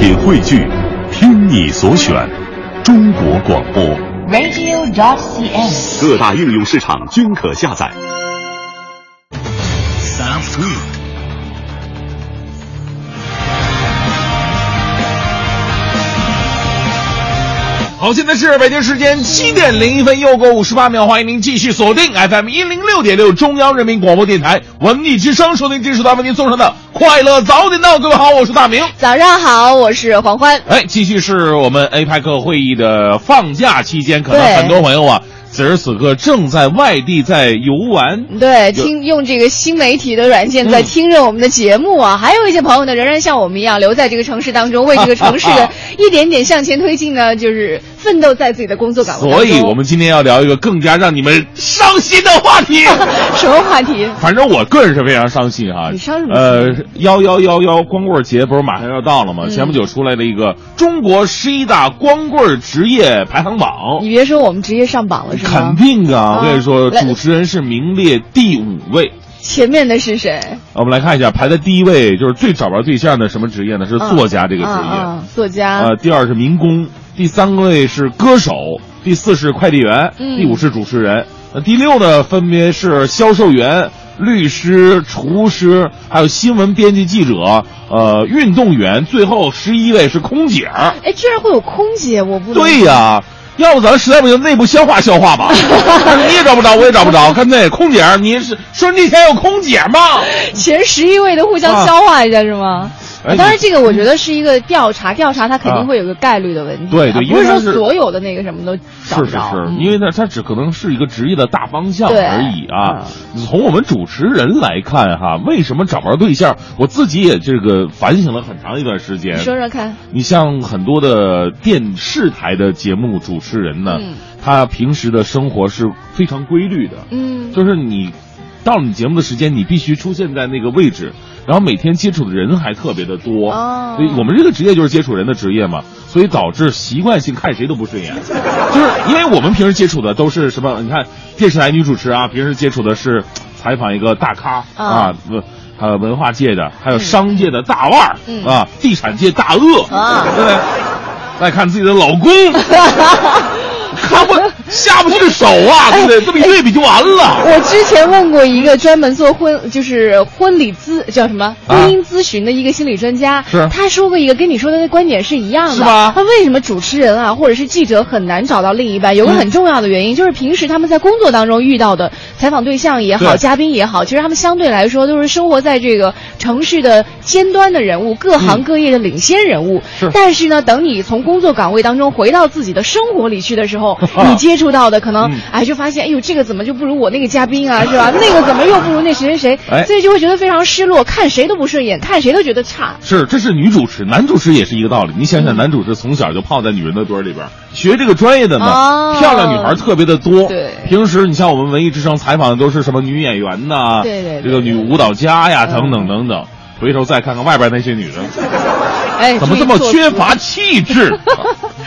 品汇聚，听你所选，中国广播。radio.cn。各大应用市场均可下载。Sound Food。好，现在是北京时间七点零一分，又过五十八秒，欢迎您继续锁定 FM 一零六点六中央人民广播电台文艺之声，收听这是咱为您送上的快乐早点到。各位好，我是大明。早上好，我是黄欢。哎，继续是我们 APEC 会议的放假期间，可能很多朋友啊，此时此刻正在外地在游玩。对，听用这个新媒体的软件在嗯听着我们的节目啊，还有一些朋友呢，仍然像我们一样留在这个城市当中，为这个城市的 一点点向前推进呢，就是奋斗在自己的工作岗位。所以，我们今天要聊一个更加让你们伤心的话题。什么话题？反正我个人是非常伤心哈。你伤什么呃，幺幺幺幺光棍节不是马上要到了吗？嗯前不久出来了一个中国十一大光棍职业排行榜。你别说，我们直接上榜了是吗？肯定啊！啊我跟你说，主持人是名列第五位。前面的是谁？我们来看一下，排在第一位就是最找不着对象的什么职业呢？是作家这个职业。作家。呃，第二是民工，第三位是歌手，第四是快递员，嗯第五是主持人，呃，第六呢分别是销售员、律师、厨师，还有新闻编辑记者，呃，运动员，最后十一位是空姐儿。哎，居然会有空姐，我不能对呀。要不咱实在不行，内部消化消化吧。但是你也找不着，我也找不着。看那空姐儿，你是说那天有空姐吗？前十一位的互相啊消化一下、是吗？哎当然，这个我觉得是一个调查，调查它肯定啊会有个概率的问题啊、对对因不是说为它是所有的那个什么都找不着。是是是，嗯因为它，它只可能是一个职业的大方向而已啊。从我们主持人来看哈，为什么找不着对象？我自己也这个反省了很长一段时间。你说说看，你像很多的电视台的节目主持人呢，嗯他平时的生活是非常规律的，嗯，就是你到了你节目的时间，你必须出现在那个位置，然后每天接触的人还特别的多。哦所以我们这个职业就是接触人的职业嘛，所以导致习惯性看谁都不顺眼，就是因为我们平时接触的都是什么？你看电视台女主持啊，平时接触的是采访一个大咖啊啊，文呃文化界的，还有商界的大腕儿、嗯啊，地产界大鳄啊对不对？再看自己的老公。看不下不去手啊，对不对？这么一对比就完了。我之前问过一个专门做婚就是婚礼咨叫什么婚姻咨询的一个心理专家，啊是他说过一个跟你说的那观点是一样的，是吧他为什么主持人啊或者是记者很难找到另一半？有个很重要的原因、就是平时他们在工作当中遇到的采访对象也好，嘉宾也好，其实他们相对来说都是生活在这个城市的尖端的人物，各行各业的领先人物。但是呢，等你从工作岗位当中回到自己的生活里去的时候，你接触到的可能、嗯哎就发现，哎呦这个怎么就不如我那个嘉宾啊，是吧？那个怎么又不如那谁谁谁？哎所以就会觉得非常失落，看谁都不顺眼，看谁都觉得差。是，这是女主持，男主持也是一个道理。你想想，男主持从小就泡在女人的堆儿里边，学这个专业的呢，哦漂亮女孩特别的多。对平时你像我们文艺之声采访的都是什么女演员呐，对对对这个女舞蹈家呀，嗯等等等等。回头再看看外边那些女人，哎，怎么这么缺乏气质？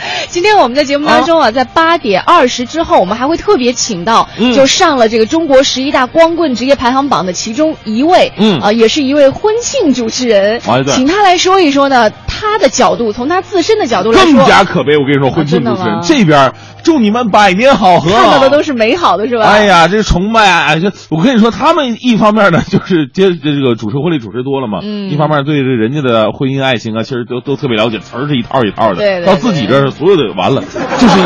今天我们在节目当中啊，在八点二十之后，我们还会特别请到，嗯就上了这个中国十一大光棍职业排行榜的其中一位，嗯啊、也是一位婚庆主持人，请他来说一说呢，他的角度，从他自身的角度来说，更加可悲。我跟你说，婚庆主持人这边祝你们百年好合，看到的都是美好的，是吧？哎呀，这崇拜啊！这我跟你说，他们一方面呢，就是接这个主持婚礼主持多了嘛，嗯一方面对这人家的婚姻爱情啊，其实都都特别了解，词儿是一套一套的。对对到自己这儿，所有的完了，就是一，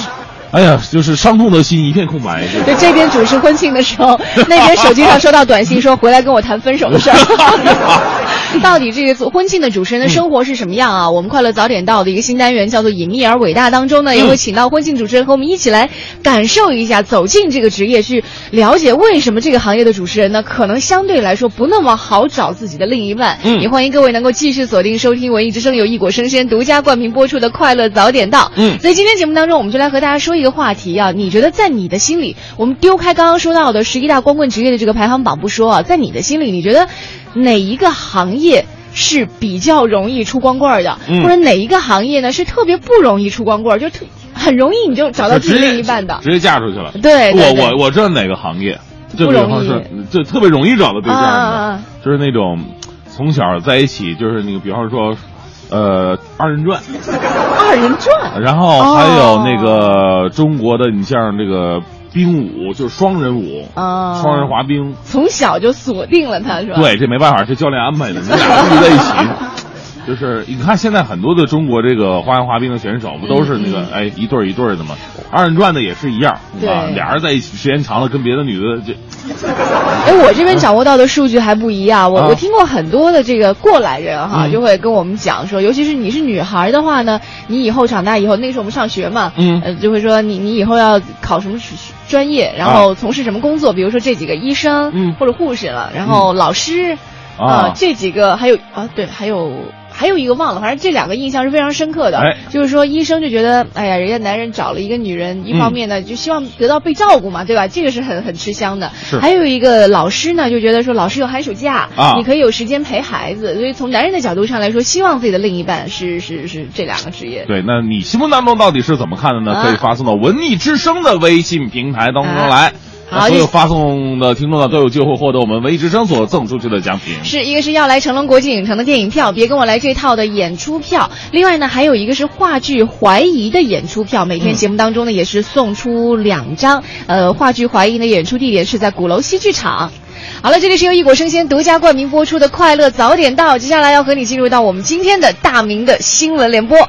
哎呀，就是伤痛的心一片空白。对就这边主持婚庆的时候，那边手机上收到短信说回来跟我谈分手的事儿。到底这个做婚庆的主持人的生活是什么样啊？我们快乐早点到的一个新单元叫做“隐秘而伟大”当中呢，也会请到婚庆主持人和我们一起来感受一下，走进这个职业，去了解为什么这个行业的主持人呢，可能相对来说不那么好找自己的另一半。嗯也欢迎各位能够继续锁定收听文艺之声由异果生鲜独家冠名播出的《快乐早点到》。嗯所以今天节目当中，我们就来和大家说一个话题啊，你觉得在你的心里，我们丢开刚刚说到的十一大光棍职业的这个排行榜不说啊，在你的心里，你觉得哪一个行业？是比较容易出光棍儿的，嗯。或者哪一个行业呢是特别不容易出光棍儿，就特很容易你就找到自己另一半的。直接嫁出去了。对我我我知道哪个行业，就比不容易。方说，就特别容易找到对象的，就是那种从小在一起，就是那个，比方说，呃二人转，二人转，然后还有那个中国的，你像这个冰舞，就是双人舞，啊，双人滑冰，从小就锁定了他是吧？对，这没办法，这教练安排的，你俩住在一起。就是你看现在很多的中国这个花样滑冰的选手，不都是那个哎一对一对的吗？二人转的也是一样，啊，俩人在一起时间长了，跟别的女的就。哎，我这边掌握到的数据还不一样，我我听过很多的这个过来人哈，就会跟我们讲说，尤其是你是女孩的话呢，你以后长大以后，那时候我们上学嘛，嗯，呃，就会说你你以后要考什么专业，然后从事什么工作，比如说这几个医生，嗯，或者护士了，然后老师，啊，这几个还有啊，对，还有。还有一个忘了，反正这两个印象是非常深刻的。哎，就是说医生就觉得，哎呀，人家男人找了一个女人，一方面呢就希望得到被照顾嘛，对吧？这个是很很吃香的。是。还有一个老师呢，就觉得说老师有寒暑假啊，你可以有时间陪孩子，所以从男人的角度上来说，希望自己的另一半是是是这两个职业。对，那你心目当中到底是怎么看的呢？可以发送到文艺之声的微信平台当中来。好，所有发送的听众呢都有机会获得我们文艺之声所赠出去的奖品。是一个是要来成龙国际影城的电影票，别跟我来这套的演出票。另外呢，还有一个是话剧《怀疑》的演出票，每天节目当中呢也是送出两张。呃，话剧《怀疑》的演出地点是在鼓楼戏剧场。好了，这里是由一果生鲜独家冠名播出的《快乐早点到》，接下来要和你进入到我们今天的大明的新闻联播。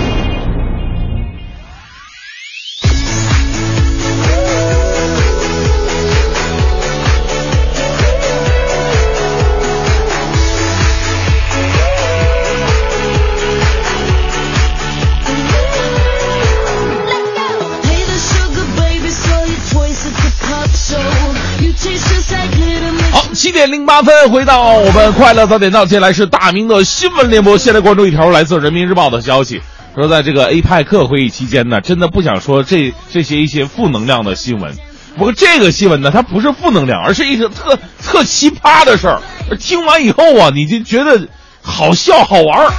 七点零八分，回到我们快乐早点到，接下来是大明的新闻联播。先来关注一条来自人民日报的消息，说在这个 APEC 会议期间呢，真的不想说这这些一些负能量的新闻。不过这个新闻呢，它不是负能量，而是一个特特奇葩的事儿。听完以后啊，你就觉得好笑好玩。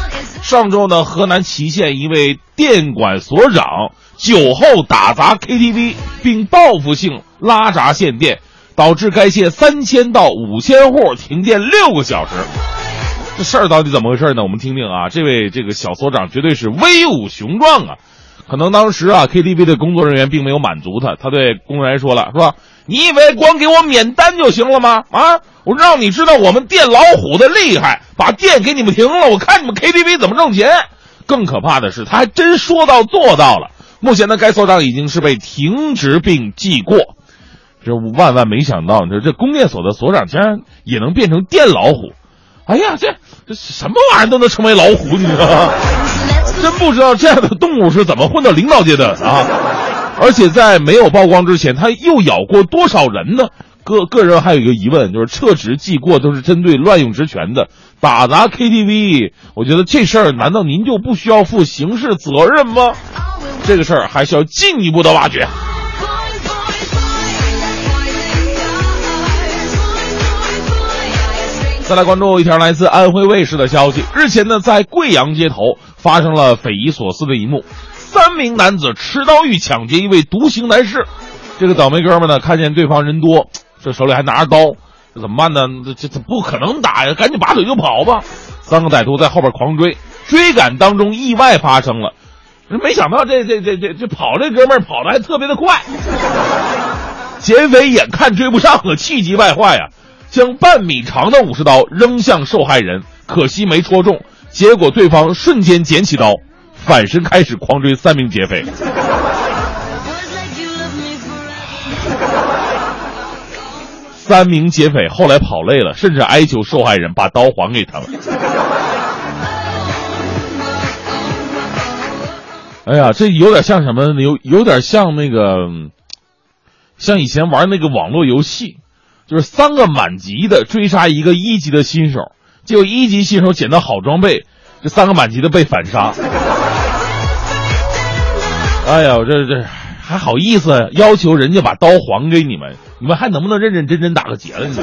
上周呢，河南淇县一位电管所长酒后打砸 KTV，并报复性拉闸限电。导致该县三千到五千户停电六个小时，这事儿到底怎么回事呢？我们听听啊，这位这个小所长绝对是威武雄壮啊！可能当时啊，KTV 的工作人员并没有满足他，他对工作人员说了，说你以为光给我免单就行了吗？啊，我让你知道我们电老虎的厉害，把电给你们停了，我看你们 KTV 怎么挣钱。更可怕的是，他还真说到做到了。目前呢，该所长已经是被停职并记过。这万万没想到，你说这供电所的所长竟然也能变成电老虎！哎呀，这这什么玩意儿都能成为老虎，你知道吗？真不知道这样的动物是怎么混到领导界的啊！而且在没有曝光之前，他又咬过多少人呢？个个人还有一个疑问，就是撤职记过都是针对乱用职权的，打砸 KTV，我觉得这事儿难道您就不需要负刑事责任吗？这个事儿还需要进一步的挖掘。再来关注一条来自安徽卫视的消息。日前呢，在贵阳街头发生了匪夷所思的一幕：三名男子持刀欲抢劫一位独行男士。这个倒霉哥们呢，看见对方人多，这手里还拿着刀，这怎么办呢？这这不可能打呀，赶紧拔腿就跑吧。三个歹徒在后边狂追，追赶当中意外发生了。没想到这这这这这跑这哥们跑的还特别的快。劫匪眼看追不上了，气急败坏呀。将半米长的武士刀扔向受害人，可惜没戳中，结果对方瞬间捡起刀，反身开始狂追三名劫匪。三名劫匪后来跑累了，甚至哀求受害人把刀还给他们。哎呀，这有点像什么？有有点像那个，像以前玩那个网络游戏。就是三个满级的追杀一个一级的新手，结果一级新手捡到好装备，这三个满级的被反杀。哎呀，这这还好意思要求人家把刀还给你们？你们还能不能认认真真打个劫了？你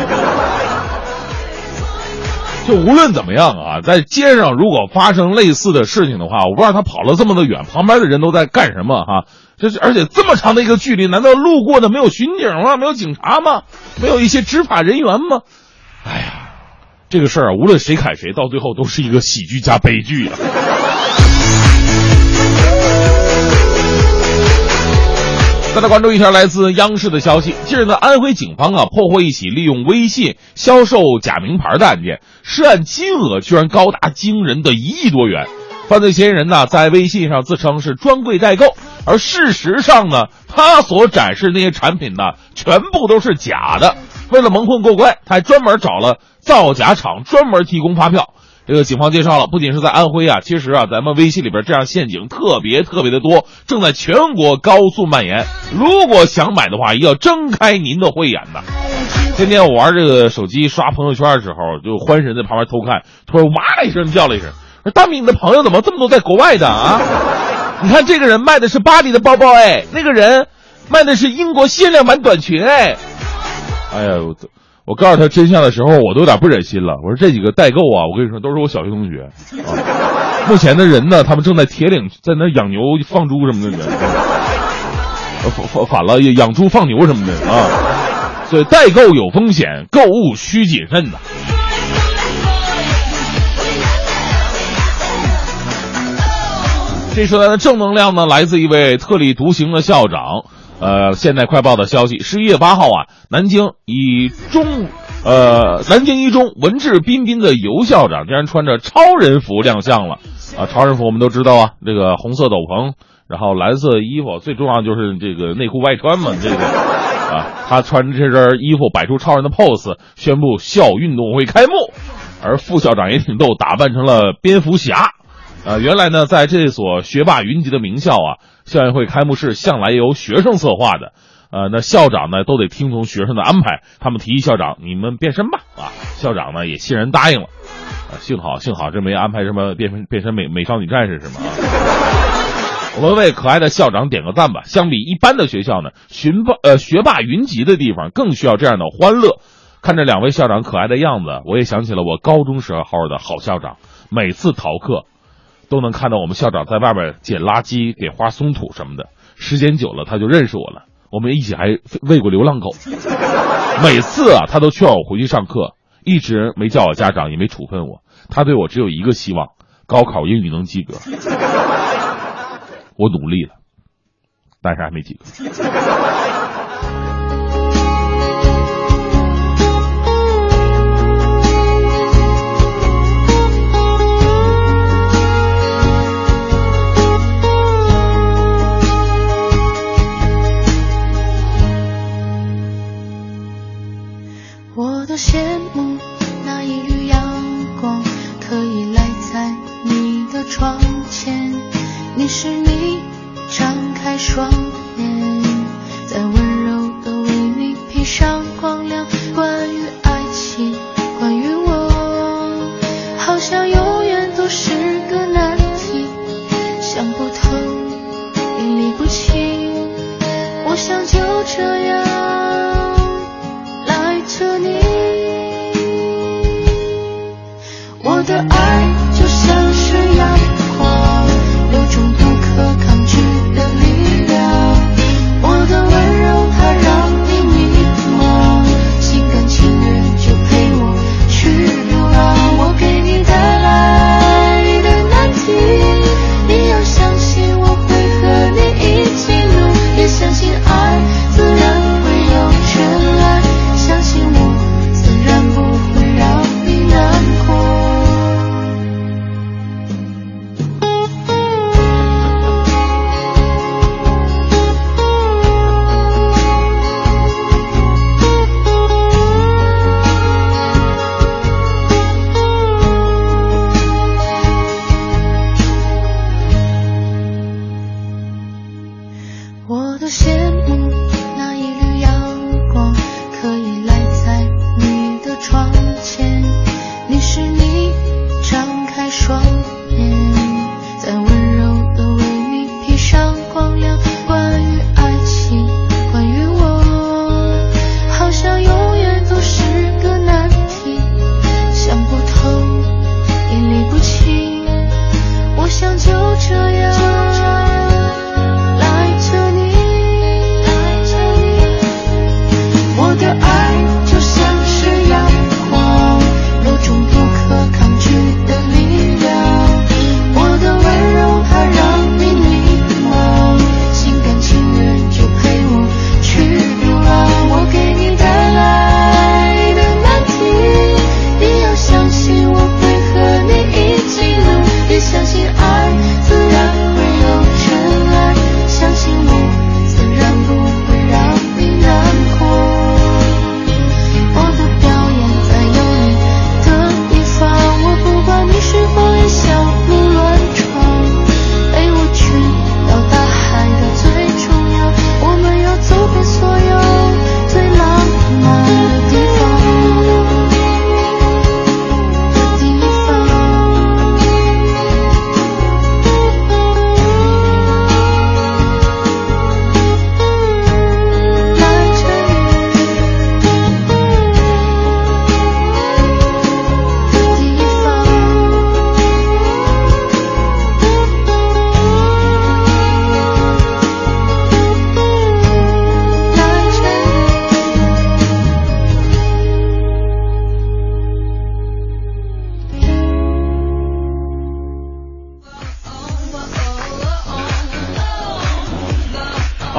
就无论怎么样啊，在街上如果发生类似的事情的话，我不知道他跑了这么的远，旁边的人都在干什么哈？这是而且这么长的一个距离，难道路过的没有巡警吗？没有警察吗？没有一些执法人员吗？哎呀，这个事儿啊，无论谁砍谁，到最后都是一个喜剧加悲剧啊。再来关注一条来自央视的消息，近日呢，安徽警方啊破获一起利用微信销售假名牌的案件，涉案金额居然高达惊人的一亿多元。犯罪嫌疑人呢在微信上自称是专柜代购，而事实上呢，他所展示那些产品呢全部都是假的。为了蒙混过关，他还专门找了造假厂专门提供发票。这个警方介绍了，不仅是在安徽啊，其实啊，咱们微信里边这样陷阱特别特别的多，正在全国高速蔓延。如果想买的话，要睁开您的慧眼呐！今天我玩这个手机刷朋友圈的时候，就欢神在旁边偷看，突然哇的一声叫了一声：“大米，你的朋友怎么这么多在国外的啊？你看这个人卖的是巴黎的包包，哎，那个人卖的是英国限量版短裙，哎，哎呀，我。”我告诉他真相的时候，我都有点不忍心了。我说这几个代购啊，我跟你说都是我小学同学啊。目前的人呢，他们正在铁岭在那养牛放猪什么的呢，反反反了养猪放牛什么的啊。所以代购有风险，购物需谨慎呐。这时段的正能量呢，来自一位特立独行的校长。呃，现代快报的消息，十一月八号啊，南京一中，呃，南京一中文质彬彬的尤校长竟然穿着超人服亮相了，啊，超人服我们都知道啊，这个红色斗篷，然后蓝色衣服，最重要就是这个内裤外穿嘛，这个，啊，他穿着这身衣服摆出超人的 pose，宣布校运动会开幕，而副校长也挺逗，打扮成了蝙蝠侠。啊，原来呢，在这所学霸云集的名校啊，校运会开幕式向来由学生策划的，呃，那校长呢都得听从学生的安排，他们提议校长你们变身吧，啊，校长呢也欣然答应了，啊，幸好幸好这没安排什么变身变身美美少女战士是吗？我们为可爱的校长点个赞吧。相比一般的学校呢，寻霸呃学霸云集的地方更需要这样的欢乐。看着两位校长可爱的样子，我也想起了我高中时候的好校长，每次逃课。都能看到我们校长在外边捡垃圾、给花松土什么的。时间久了，他就认识我了。我们一起还喂过流浪狗。每次啊，他都劝我回去上课，一直没叫我家长，也没处分我。他对我只有一个希望：高考英语能及格。我努力了，但是还没及格。多羡慕那一缕阳光，可以赖在你的窗前。你是你，张开双眼，在温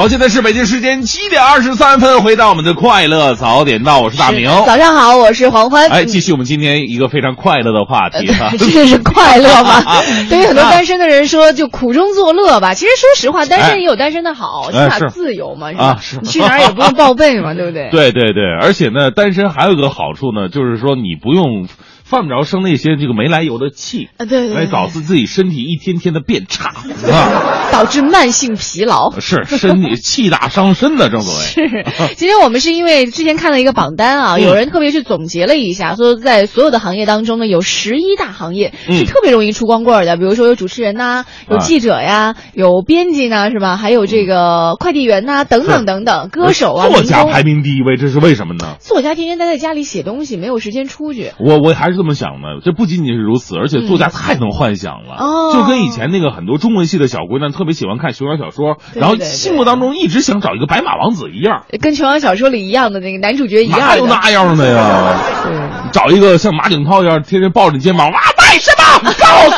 好，现在是北京时间七点二十三分，回到我们的快乐早点到，我是大明。早上好，我是黄欢。哎，继续我们今天一个非常快乐的话题哈，这是快乐吗？对于很多单身的人说，就苦中作乐吧。其实说实话，单身也有单身的好，起码自由嘛，是吧？你去哪儿也不用报备嘛，对不对？对对对，而且呢，单身还有一个好处呢，就是说你不用。犯不着生那些这个没来由的气啊，对，来导致自己身体一天天的变差 啊，导致慢性疲劳，是身体 气大伤身的，正所谓。是，今天我们是因为之前看了一个榜单啊，有人特别去总结了一下，说在所有的行业当中呢，有十一大行业是特别容易出光棍的，比如说有主持人呐，有记者呀，有编辑呢，是吧？还有这个快递员呐，等等等等，歌手啊，作家排名第一位，这是为什么呢？作家天天待在家里写东西，没有时间出去。我我还是。这么想的，这不仅仅是如此，而且作家太能幻想了，就跟以前那个很多中文系的小姑娘特别喜欢看琼瑶小说，然后心目当中一直想找一个白马王子一样，跟琼瑶小说里一样的那个男主角一样，哪有那样的呀？找一个像马景涛一样，天天抱着你肩膀，哇，为什么？告诉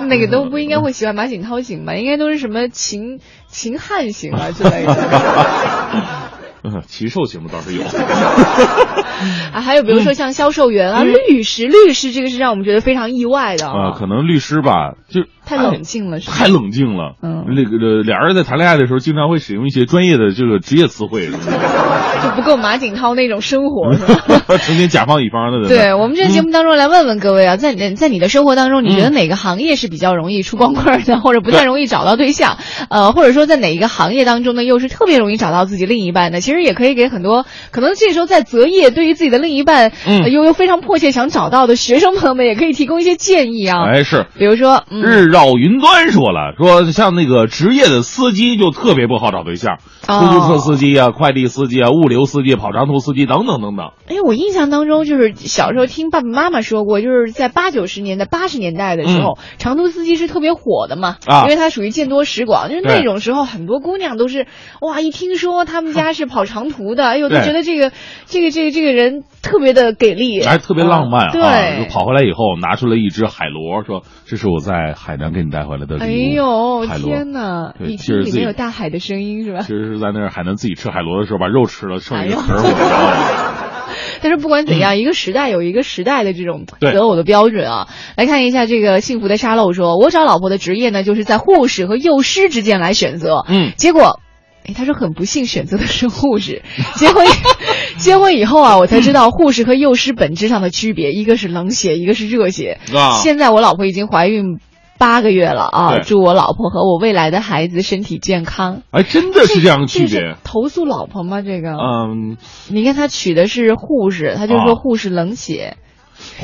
我，那个都不应该会喜欢马景涛型吧？应该都是什么秦秦汉型啊之类的。嗯，禽兽节目倒是有，啊，还有比如说像销售员啊、律师，律师这个是让我们觉得非常意外的啊。可能律师吧，就太冷静了，太冷静了。嗯，那个俩人在谈恋爱的时候，经常会使用一些专业的这个职业词汇，是就不够马景涛那种生活，是吧？成天甲方乙方的。对我们这节目当中来问问各位啊，在你在你的生活当中，你觉得哪个行业是比较容易出光棍的，或者不太容易找到对象？呃，或者说在哪一个行业当中呢，又是特别容易找到自己另一半的？其实也可以给很多可能这时候在择业，对于自己的另一半，嗯，又又非常迫切想找到的学生朋友们，也可以提供一些建议啊。哎，是，比如说嗯。日绕云端说了，说像那个职业的司机就特别不好找对象，出租车司机啊、快递司机啊、物流司机、跑长途司机等等等等。哎，我印象当中就是小时候听爸爸妈妈说过，就是在八九十年代、八十年代的时候，长途司机是特别火的嘛，啊，因为他属于见多识广，就是那种时候很多姑娘都是哇，一听说他们家是 跑长途。的，哎呦，都觉得这个这个这个这个人特别的给力，还特别浪漫啊。对，跑回来以后拿出了一只海螺，说：“这是我在海南给你带回来的礼物。”哎呦，天哪！你听里面有大海的声音是吧？其实是在那儿海南自己吃海螺的时候把肉吃了，剩一个壳。但是不管怎样，一个时代有一个时代的这种择偶的标准啊。来看一下这个幸福的沙漏说：“我找老婆的职业呢，就是在护士和幼师之间来选择。”嗯，结果。哎，他说很不幸选择的是护士。结婚，结婚以后啊，我才知道护士和幼师本质上的区别，一个是冷血，一个是热血。啊！现在我老婆已经怀孕八个月了啊！祝我老婆和我未来的孩子身体健康。哎，真的是这样的区别？投诉老婆吗？这个？嗯，你看他娶的是护士，他就说护士冷血。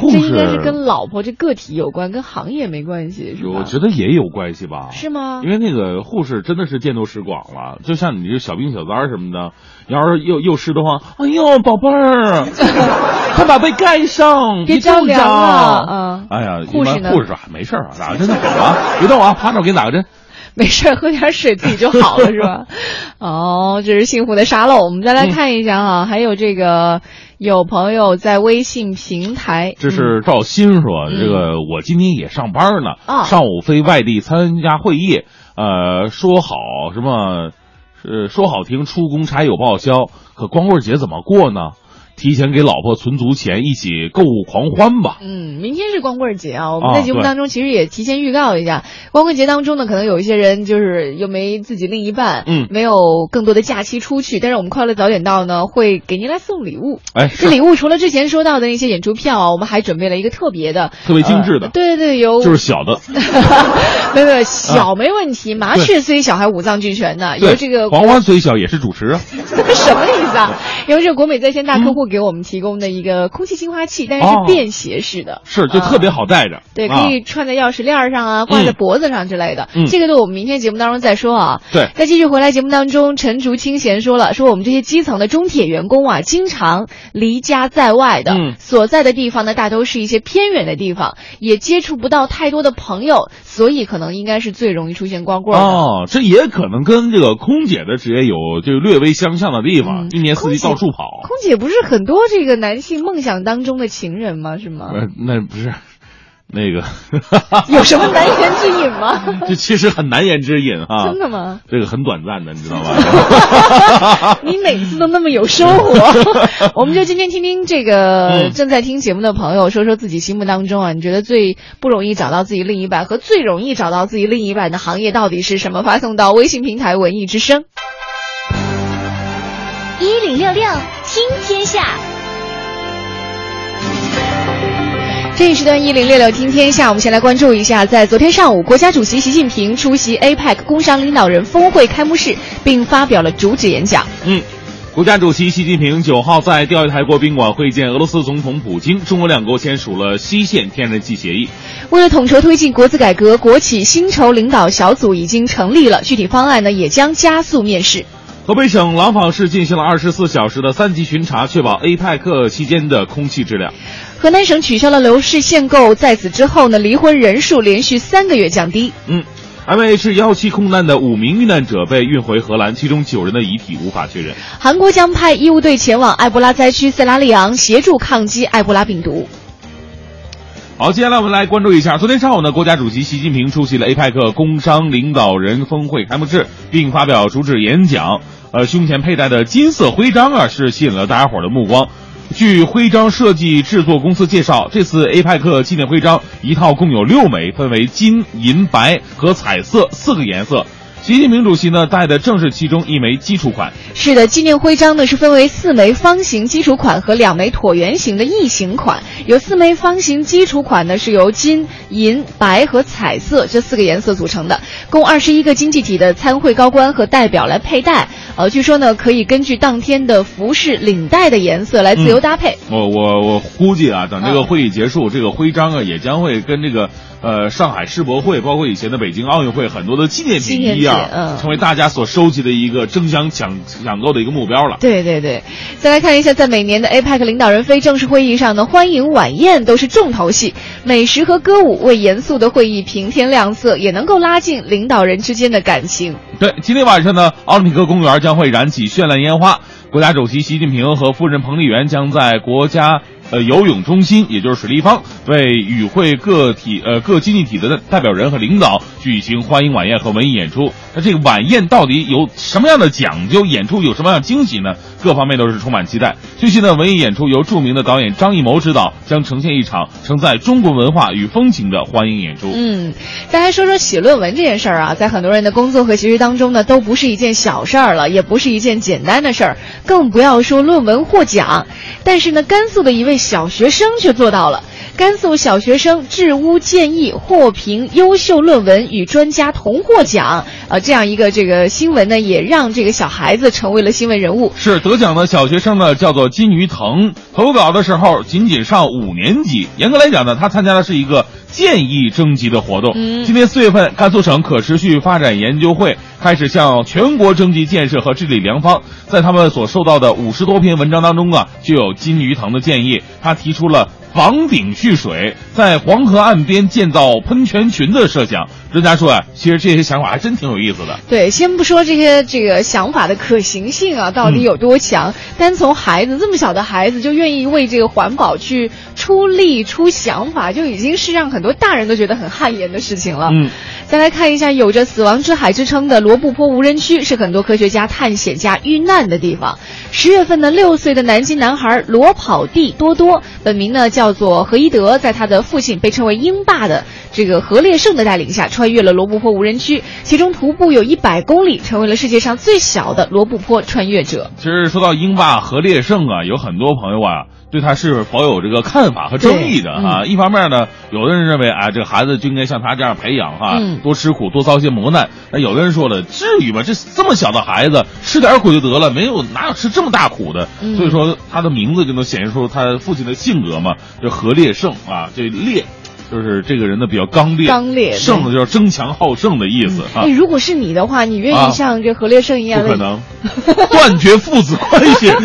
这应该是跟老婆这个体有关，跟行业没关系，是吧？我觉得也有关系吧。是吗？因为那个护士真的是见多识广了，就像你这小兵小灾什么的，要是幼幼师的话，哎呦宝贝儿，快把被盖上，别着凉了。啊，哎呀，护士？护士说没事啊，打个针就好了，别动啊，趴着我给你打个针。没事，喝点水自己就好了，是吧？哦，这是幸福的沙漏。我们再来看一下哈，还有这个。有朋友在微信平台，这是赵鑫说：“这个我今天也上班呢，上午飞外地参加会议，呃，说好什么，呃，说好听出公差有报销，可光棍节怎么过呢？”提前给老婆存足钱，一起购物狂欢吧。嗯，明天是光棍节啊！我们在节目当中其实也提前预告一下，光棍节当中呢，可能有一些人就是又没自己另一半，嗯，没有更多的假期出去，但是我们快乐早点到呢，会给您来送礼物。哎，这礼物除了之前说到的那些演出票啊，我们还准备了一个特别的、特别精致的。对对对，有就是小的，没有没有小没问题。麻雀虽小，还五脏俱全呢，有这个黄欢虽小，也是主持啊。什么意思啊？由这个国美在线大客户。给我们提供的一个空气净化器，但是是便携式的，是就特别好带着，对，可以穿在钥匙链上啊，挂在脖子上之类的。这个对我们明天节目当中再说啊。对，再继续回来节目当中，陈竹清闲说了，说我们这些基层的中铁员工啊，经常离家在外的，所在的地方呢，大都是一些偏远的地方，也接触不到太多的朋友，所以可能应该是最容易出现光棍的。哦，这也可能跟这个空姐的职业有就略微相像的地方，一年四季到处跑。空姐不是很。很多这个男性梦想当中的情人吗？是吗？呃，那不是，那个 有什么难言之隐吗？这其实很难言之隐哈。真的吗？这个很短暂的，你知道吗？你每次都那么有收获。我们就今天听听这个嗯正在听节目的朋友说说自己心目当中啊，你觉得最不容易找到自己另一半和最容易找到自己另一半的行业到底是什么？发送到微信平台文艺之声。一零六六听天下，这一时段一零六六听天下，我们先来关注一下，在昨天上午，国家主席习近平出席 APEC 工商领导人峰会开幕式，并发表了主旨演讲。嗯。国家主席习近平九号在钓鱼台国宾馆会见俄罗斯总统普京，中俄两国签署了西线天然气协议。为了统筹推进国资改革，国企薪酬领导小组已经成立了，具体方案呢也将加速面试。河北省廊坊市进行了二十四小时的三级巡查，确保 APEC 期间的空气质量。河南省取消了楼市限购，在此之后呢，离婚人数连续三个月降低。嗯，MH 幺七空难的五名遇难者被运回荷兰，其中九人的遗体无法确认。韩国将派医务队前往埃博拉灾区塞拉利昂，协助抗击埃博拉病毒。好，接下来我们来关注一下，昨天上午呢，国家主席习近平出席了 APEC 工商领导人峰会开幕式，并发表主旨演讲。呃，胸前佩戴的金色徽章啊，是吸引了大家伙的目光。据徽章设计制作公司介绍，这次 APEC 纪念徽章一套共有六枚，分为金、银、白和彩色四个颜色。习近平主席呢戴的正是其中一枚基础款。是的，纪念徽章呢是分为四枚方形基础款和两枚椭圆形的异形款。有四枚方形基础款呢是由金、银、白和彩色这四个颜色组成的，供二十一个经济体的参会高官和代表来佩戴。呃，据说呢可以根据当天的服饰领带的颜色来自由搭配。我我我估计啊，等这个嗯会议结束，这个徽章啊也将会跟这个呃上海世博会，包括以前的北京奥运会很多的纪念品一样，嗯成为大家所收集的一个争相抢抢购的一个目标了。对对对，再来看一下，在每年的 APEC 领导人非正式会议上呢，欢迎晚宴都是重头戏，美食和歌舞为严肃的会议平添亮色，也能够拉近领导人之间的感情。对，今天晚上呢，奥林匹克公园将会燃起绚烂烟花。国家主席习近平和夫人彭丽媛将在国家呃游泳中心，也就是水立方，为与会各体呃各经济体的代表人和领导举行欢迎晚宴和文艺演出。那这个晚宴到底有什么样的讲究？演出有什么样的惊喜呢？各方面都是充满期待。据悉呢，文艺演出由著名的导演张艺谋执导，将呈现一场承载中国文化与风情的欢迎演出。嗯，再来说说写论文这件事儿啊，在很多人的工作和学习当中呢，都不是一件小事儿了，也不是一件简单的事儿，更不要说论文获奖。但是呢，甘肃的一位小学生却做到了。甘肃小学生治污建议获评优秀论文与专家同获奖，呃，这样一个这个新闻呢，也让这个小孩子成为了新闻人物。是得奖的小学生呢，叫做金鱼藤。投稿的时候仅仅上五年级，严格来讲呢，他参加的是一个建议征集的活动。嗯今年四月份，甘肃省可持续发展研究会开始向全国征集建设和治理良方，在他们所收到的五十多篇文章当中啊，就有金鱼塘的建议。他提出了房顶蓄水，在黄河岸边建造喷泉群的设想。专家说啊，其实这些想法还真挺有意思的。对，先不说这些这个想法的可行性啊，到底有多强，单从孩子这么小的孩子就愿意为这个环保去出力、出想法，就已经是让很多大人都觉得很汗颜的事情了。嗯，再来看一下，有着“死亡之海”之称的罗布泊无人区，是很多科学家、探险家遇难的地方。十月份呢，六岁的南京男孩罗跑地多多，本名呢叫做何一德，在他的父亲被称为鹰爸的这个何烈胜的带领下，穿越了罗布泊无人区，其中徒步有一百公里，成为了世界上最小的罗布泊穿越者。其实说到英霸何烈胜啊，有很多朋友啊对他是保有这个看法和争议的啊。一方面呢，有的人认为啊，这个孩子就应该像他这样培养哈、嗯多吃苦，多遭些磨难。那有的人说了，至于吗？这这么小的孩子吃点苦就得了，没有哪有吃这么大苦的？嗯所以说他的名字就能显示出他父亲的性格嘛，就何烈胜啊，这烈。就是这个人呢比较刚烈，刚烈胜的就是争强好胜的意思啊。哎，，如果是你的话，你愿啊。意像这何烈胜一样可能。断绝父子关系。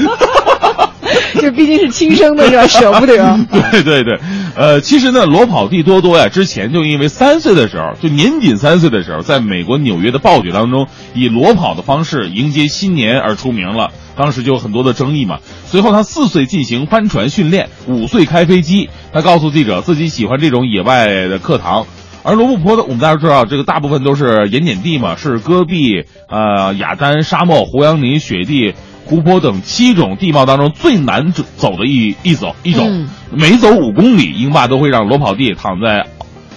就毕竟是亲生的是吧？舍不得。对对对，呃，其实呢，裸跑蒂多多呀，之前就因为三岁的时候，就年仅三岁的时候，在美国纽约的暴雪当中，以裸跑的方式迎接新年而出名了。当时就有很多的争议嘛。随后他四岁进行帆船训练，五岁开飞机。他告诉记者自己喜欢这种野外的课堂。而罗布泊的，我们大家知道，这个大部分都是盐碱地嘛，是戈壁、呃雅丹沙漠、胡杨林、雪地、湖泊等七种地貌当中最难走走的一一走一种。嗯每走五公里，英爸都会让裸跑弟躺在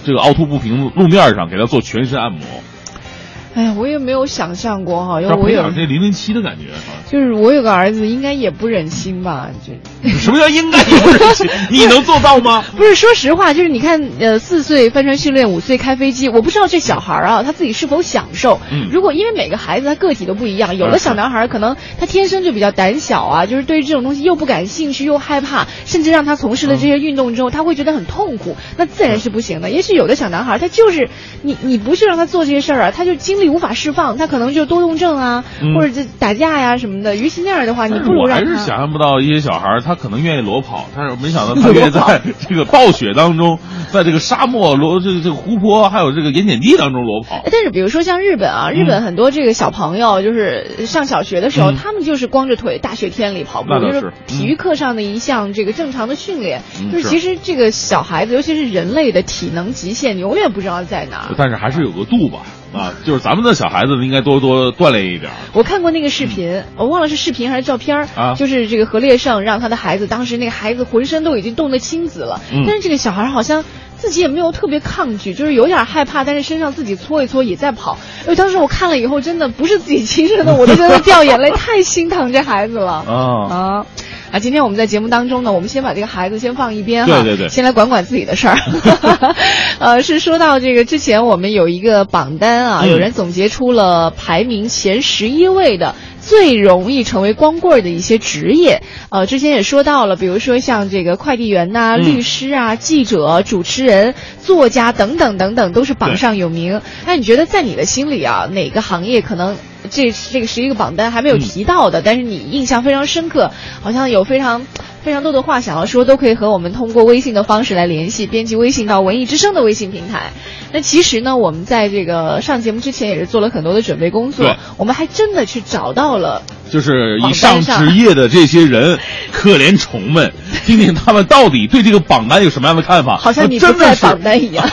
这个凹凸不平路面上，给他做全身按摩。哎呀，我也没有想象过哈，因为要培我有养这零零七的感觉。就是我有个儿子，应该也不忍心吧？就什么叫应该也不忍心？你能做到吗？不是，说实话，就是你看，呃，四岁帆船训练，五岁开飞机，我不知道这小孩儿啊，他自己是否享受。嗯如果因为每个孩子他个体都不一样，有的小男孩可能他天生就比较胆小啊，就是对于这种东西又不感兴趣又害怕，甚至让他从事了这些运动之后，他会觉得很痛苦，那自然是不行的。也许有的小男孩他就是你你不去让他做这些事儿啊，他就精力无法释放，他可能就多动症啊，嗯或者这打架呀、什么的。与其那样的话，你不如让他。我还是想象不到一些小孩儿，他可能愿意裸跑，但是没想到他愿意在 这个暴雪当中，在这个沙漠、罗这个这个湖泊还有这个盐碱地当中裸跑。但是比如说像日本啊，日本很多这个小朋友就是上小学的时候，嗯他们就是光着腿大雪天里跑步，就是是体育课上的一项这个正常的训练。就是其实这个小孩子，尤其是人类的体能极限，你永远不知道在哪儿。但是还是有个度吧，啊，就是咱们的小孩子应该多多锻炼一点。我看过那个视频，我忘了是视频还是照片儿啊就是这个何烈胜让他的孩子，当时那个孩子浑身都已经冻得青紫了，嗯但是这个小孩好像自己也没有特别抗拒，就是有点害怕，但是身上自己搓一搓也在跑。因为当时我看了以后，真的不是自己亲生的，我都觉得掉眼泪，太心疼这孩子了啊，啊！啊，今天我们在节目当中呢，我们先把这个孩子先放一边哈，对对对先来管管自己的事儿。呃，是说到这个之前我们有一个榜单啊，嗯有人总结出了排名前十一位的最容易成为光棍儿的一些职业。呃，之前也说到了，比如说像这个快递员呐、嗯律师啊、记者、主持人、作家等等等等，都是榜上有名。那你觉得在你的心里啊，哪个行业可能？这这个十一个榜单还没有提到的，但是你印象非常深刻，好像有非常非常多的话想要说，都可以和我们通过微信的方式来联系，编辑微信到文艺之声的微信平台。那其实呢，我们在这个上节目之前也是做了很多的准备工作对，我们还真的去找到了。就是以上职业的这些人，可怜虫们，听听他们到底对这个榜单有什么样的看法？好像你不真的榜单一样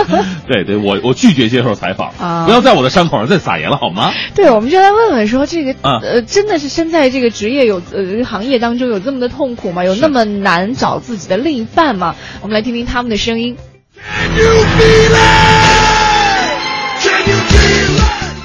对对，我我拒绝接受采访，啊不要在我的伤口上再撒盐了好吗？对，我们就来问问说，这个、啊呃，真的是身在这个职业有呃行业当中有这么的痛苦吗？有那么难找自己的另一半吗？我们来听听他们的声音。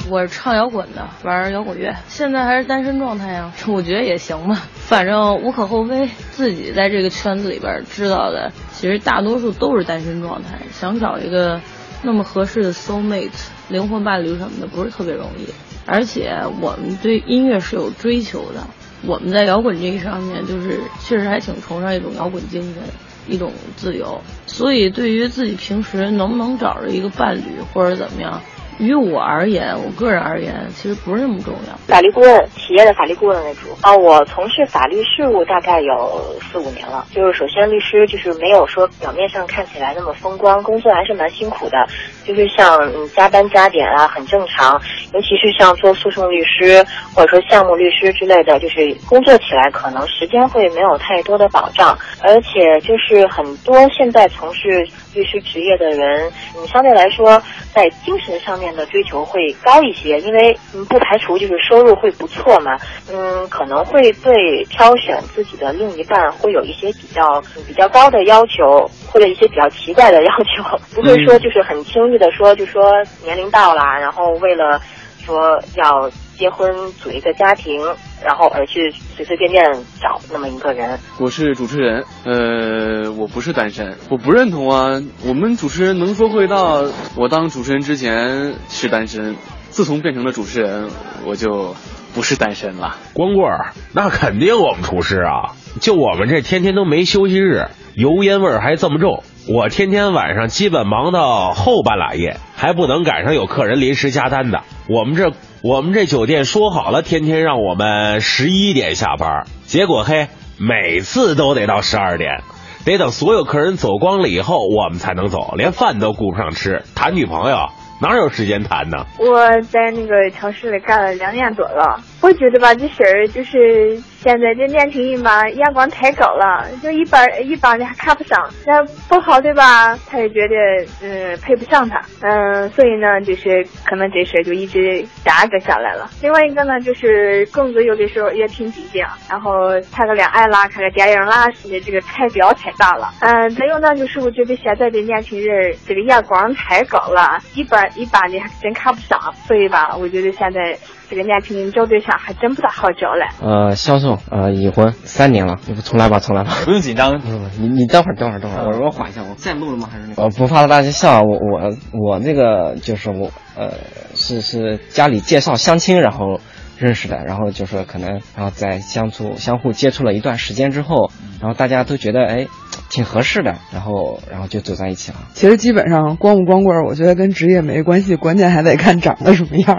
我是唱摇滚的，玩摇滚乐，现在还是单身状态呀。我觉得也行吧，反正无可厚非。自己在这个圈子里边知道的，其实大多数都是单身状态。想找一个那么合适的 soul mate、灵魂伴侣什么的，不是特别容易。而且我们对音乐是有追求的，我们在摇滚这一上面，就是确实还挺崇尚一种摇滚精神。一种自由，所以对于自己平时能不能找着一个伴侣或者怎么样，于我而言，我个人而言，其实不是那么重要。法律顾问，企业的法律顾问为主啊。我从事法律事务大概有四五年了。就是首先，律师就是没有说表面上看起来那么风光，工作还是蛮辛苦的。就是像加班加点啊，很正常。尤其是像做诉讼律师或者说项目律师之类的，就是工作起来可能时间会没有太多的保障，而且就是很多现在从事律师职业的人，嗯，相对来说在精神上面的追求会高一些，因为嗯不排除就是收入会不错嘛，嗯，可能会对挑选自己的另一半会有一些比较、嗯比较高的要求，或者一些比较奇怪的 要求，不会说就是很轻易的说就说年龄到了，然后为了说要结婚组一个家庭，然后而去随随便便找那么一个人。我是主持人，呃，我不是单身，我不认同啊。我们主持人能说会道，我当主持人之前是单身，自从变成了主持人，我就不是单身了。光棍儿，那肯定我们厨师啊，就我们这天天都没休息日，油烟味儿还这么重。我天天晚上基本忙到后半拉夜，还不能赶上有客人临时加单的。我们这我们这酒店说好了，天天让我们十一点下班，结果嘿，每次都得到十二点，得等所有客人走光了以后，我们才能走，连饭都顾不上吃。谈女朋友哪有时间谈呢？我在那个超市里干了两年多了，我觉得吧，这事儿就是现在这年轻人吧，眼光太高了，就一般一般的还看不上，那不好的吧，他也觉得嗯配不上他，嗯，所以呢，就是可能这事儿就一直压着下来了。另外一个呢，就是工资有的时候也挺低的，然后谈个恋爱啦，看个电影啦，是的，这个开销太大了。嗯，再有呢，就是我觉得现在的年轻人这个眼光太高了，一般一般的还真看不上，所以吧，我觉得现在这个年轻人找对象还真不大好找嘞。呃，销售，呃，已婚三年了，你重来吧，重来吧。不用紧张，你你等会儿，等会儿，等会儿，我我缓一下，我再录了吗？还是那个？我不怕大家笑，我我我那个就是我呃是是家里介绍相亲，然后认识的，然后就是可能然后在相处相互接触了一段时间之后，然后大家都觉得哎挺合适的，然后然后就走在一起了。其实基本上光不光棍，我觉得跟职业没关系，关键还得看长得什么样。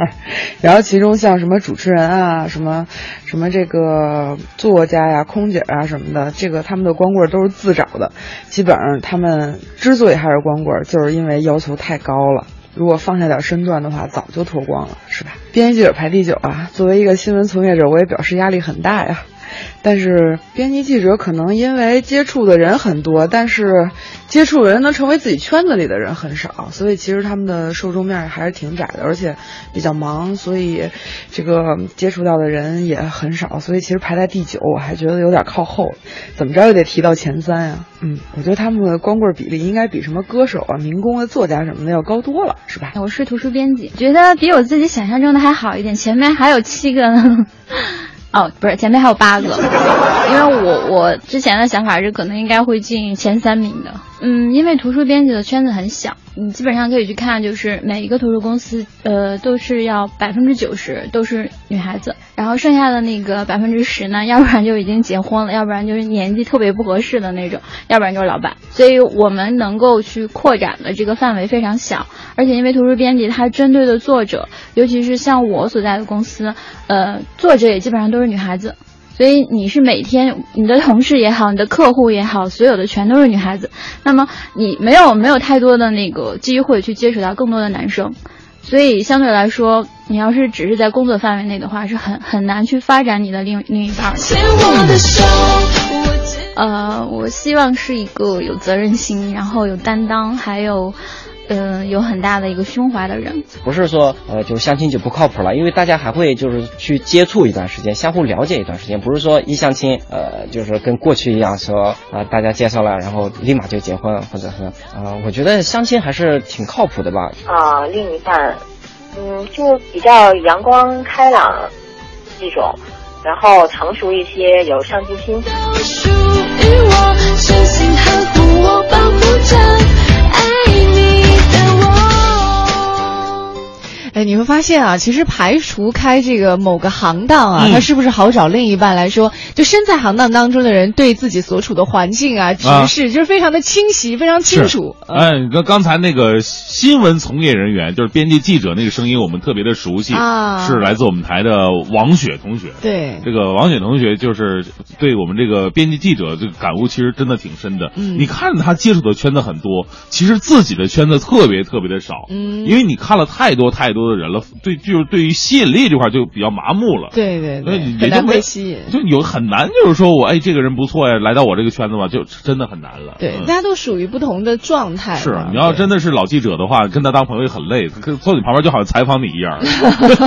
然后其中像什么主持人啊，什么什么这个作家呀、空姐啊什么的，这个他们的光棍都是自找的。基本上他们之所以还是光棍，就是因为要求太高了。如果放下点身段的话，早就脱光了，是吧？编辑记者排第九啊，作为一个新闻从业者，我也表示压力很大呀。但是编辑记者可能因为接触的人很多，但是接触人能成为自己圈子里的人很少，所以其实他们的受众面还是挺窄的，而且比较忙，所以这个接触到的人也很少，所以其实排在第九，我还觉得有点靠后，怎么着也得提到前三呀。嗯，我觉得他们的光棍比例应该比什么歌手啊、民工啊、作家什么的要高多了，是吧？我是图书编辑，觉得比我自己想象中的还好一点，前面还有七个呢。哦，不是，前面还有八个，因为我我之前的想法是可能应该会进前三名的。嗯，因为图书编辑的圈子很小，你基本上可以去看，就是每一个图书公司，呃，都是要百分之九十都是女孩子，然后剩下的那个百分之十呢，要不然就已经结婚了，要不然就是年纪特别不合适的那种，要不然就是老板。所以我们能够去扩展的这个范围非常小，而且因为图书编辑它针对的作者，尤其是像我所在的公司，呃，作者也基本上都是女孩子。所以你是每天你的同事也好，你的客户也好，所有的全都是女孩子，那么你没有没有太多的那个机会去接触到更多的男生，所以相对来说，你要是只是在工作范围内的话，是很很难去发展你的另另一半。呃，我希望是一个有责任心，然后有担当，还有。嗯，有很大的一个胸怀的人，不是说呃，就相亲就不靠谱了，因为大家还会就是去接触一段时间，相互了解一段时间，不是说一相亲，呃，就是跟过去一样说啊，大家介绍了，然后立马就结婚，或者是啊，我觉得相亲还是挺靠谱的吧。啊，另一半，嗯，就比较阳光开朗这种，然后成熟一些，有上进心。哎，你会发现啊，其实排除开这个某个行当啊，他是不是好找另一半来说，就身在行当当中的人，对自己所处的环境啊、局势，就是非常的清晰、非常清楚。哎，刚刚才那个新闻从业人员，就是编辑记者那个声音，我们特别的熟悉，啊、是来自我们台的王雪同学。对，这个王雪同学就是对我们这个编辑记者这个感悟，其实真的挺深的。嗯，你看他接触的圈子很多，其实自己的圈子特别特别的少。嗯，因为你看了太多太多。的人了，对，就是对于吸引力这块就比较麻木了。对对对，很难被吸引，就有很难，就是说我哎，这个人不错呀，来到我这个圈子吧，就真的很难了。对，大家都属于不同的状态。是，你要真的是老记者的话，跟他当朋友也很累，坐你旁边就好像采访你一样。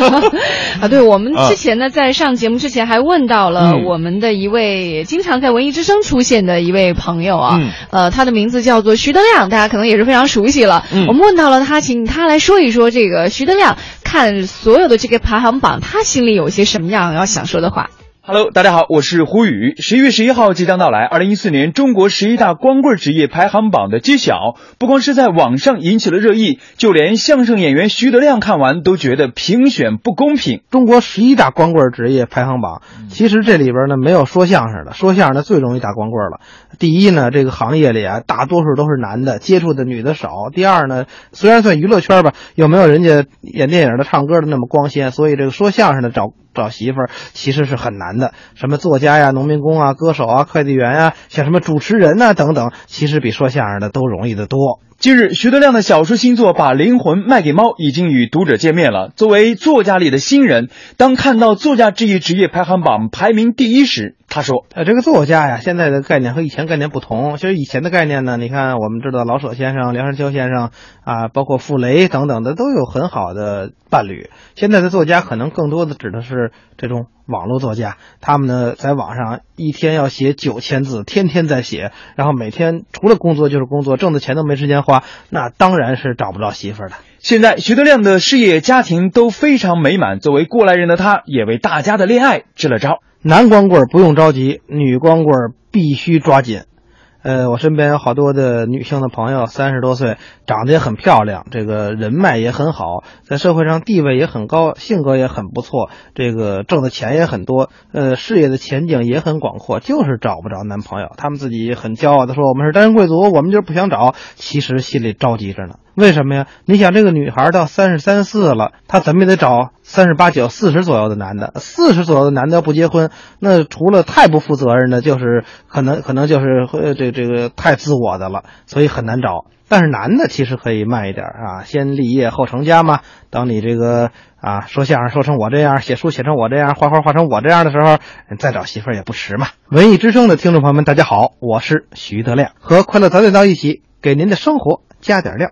啊，对，我们之前呢，在上节目之前还问到了我们的一位经常在文艺之声出现的一位朋友啊，呃，他的名字叫做徐德亮，大家可能也是非常熟悉了。我们问到了他，请他来说一说这个徐德亮。看所有的这个排行榜，他心里有些什么样要想说的话？？Hello，大家好，我是胡宇。十一月十一号即将到来，二零一四年中国十一大光棍职业排行榜的揭晓，不光是在网上引起了热议，就连相声演员徐德亮看完都觉得评选不公平。中国十一大光棍职业排行榜，其实这里边呢没有说相声的，说相声的最容易打光棍了。第一呢，这个行业里啊，大多数都是男的，接触的女的少。第二呢，虽然算娱乐圈吧，又没有人家演电影的、唱歌的那么光鲜，所以这个说相声的找找媳妇儿，其实是很难的。什么作家呀、农民工啊、歌手啊、快递员啊，像什么主持人呐、等等，其实比说相声的都容易的多。近日，徐德亮的小说新作《把灵魂卖给猫》已经与读者见面了。作为作家里的新人，当看到作家这一职业排行榜排名第一时，他说：“呃，这个作家呀，现在的概念和以前概念不同。其实以前的概念呢，你看我们知道老舍先生、梁实秋先生啊，包括傅雷等等的，都有很好的伴侣。现在的作家可能更多的指的是这种网络作家，他们呢在网上一天要写九千字，天天在写，然后每天除了工作就是工作，挣的钱都没时间花，那当然是找不着媳妇儿的。现在徐德亮的事业、家庭都非常美满。作为过来人的他，也为大家的恋爱支了招。男光棍儿不用着急，女光棍儿必须抓紧。呃，我身边有好多的女性的朋友，三十多岁，长得也很漂亮，这个人脉也很好，在社会上地位也很高，性格也很不错，这个挣的钱也很多，呃，事业的前景也很广阔，就是找不着男朋友。他们自己很骄傲的说：“我们是单身贵族，我们就是不想找。”其实心里着急着呢。为什么呀？你想，这个女孩到三十三四了，她怎么也得找三十八九、四十左右的男的。四十左右的男的要不结婚，那除了太不负责任的，就是可能可能就是呃这这个太自我的了，所以很难找。但是男的其实可以慢一点啊，先立业后成家嘛。当你这个啊说相声说成我这样，写书写成我这样，画画画成我这样的时候，再找媳妇儿也不迟嘛。文艺之声的听众朋友们，大家好，我是徐德亮，和快乐早点到一起，给您的生活加点料。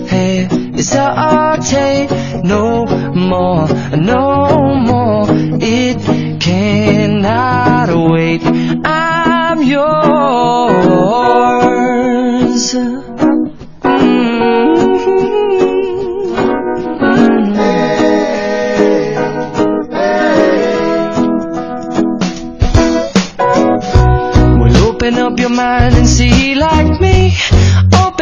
hesitate no more, no more. It cannot wait. I'm yours. Mm-hmm. Well, open up your mind and see like me.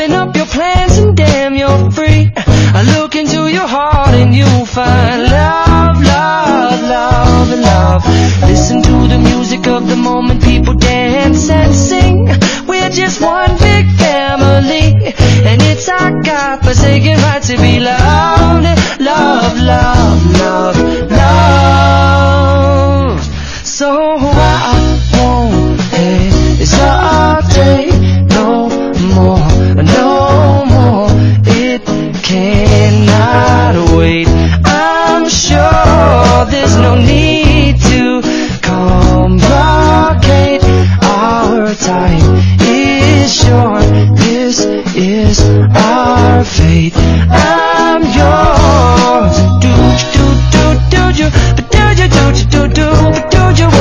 Open up your plans and damn, you're free. I look into your heart and you'll find love, love, love, love. Listen to the music of the moment, people dance and sing. We're just one big family, and it's our God-forsaken right to be loved, love, love, love, love. So I won't hesitate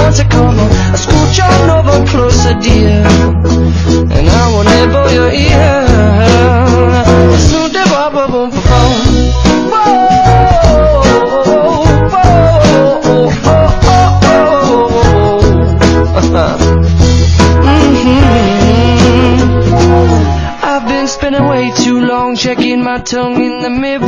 un And I will been your ear. Spending way too long checking my tongue in the mirror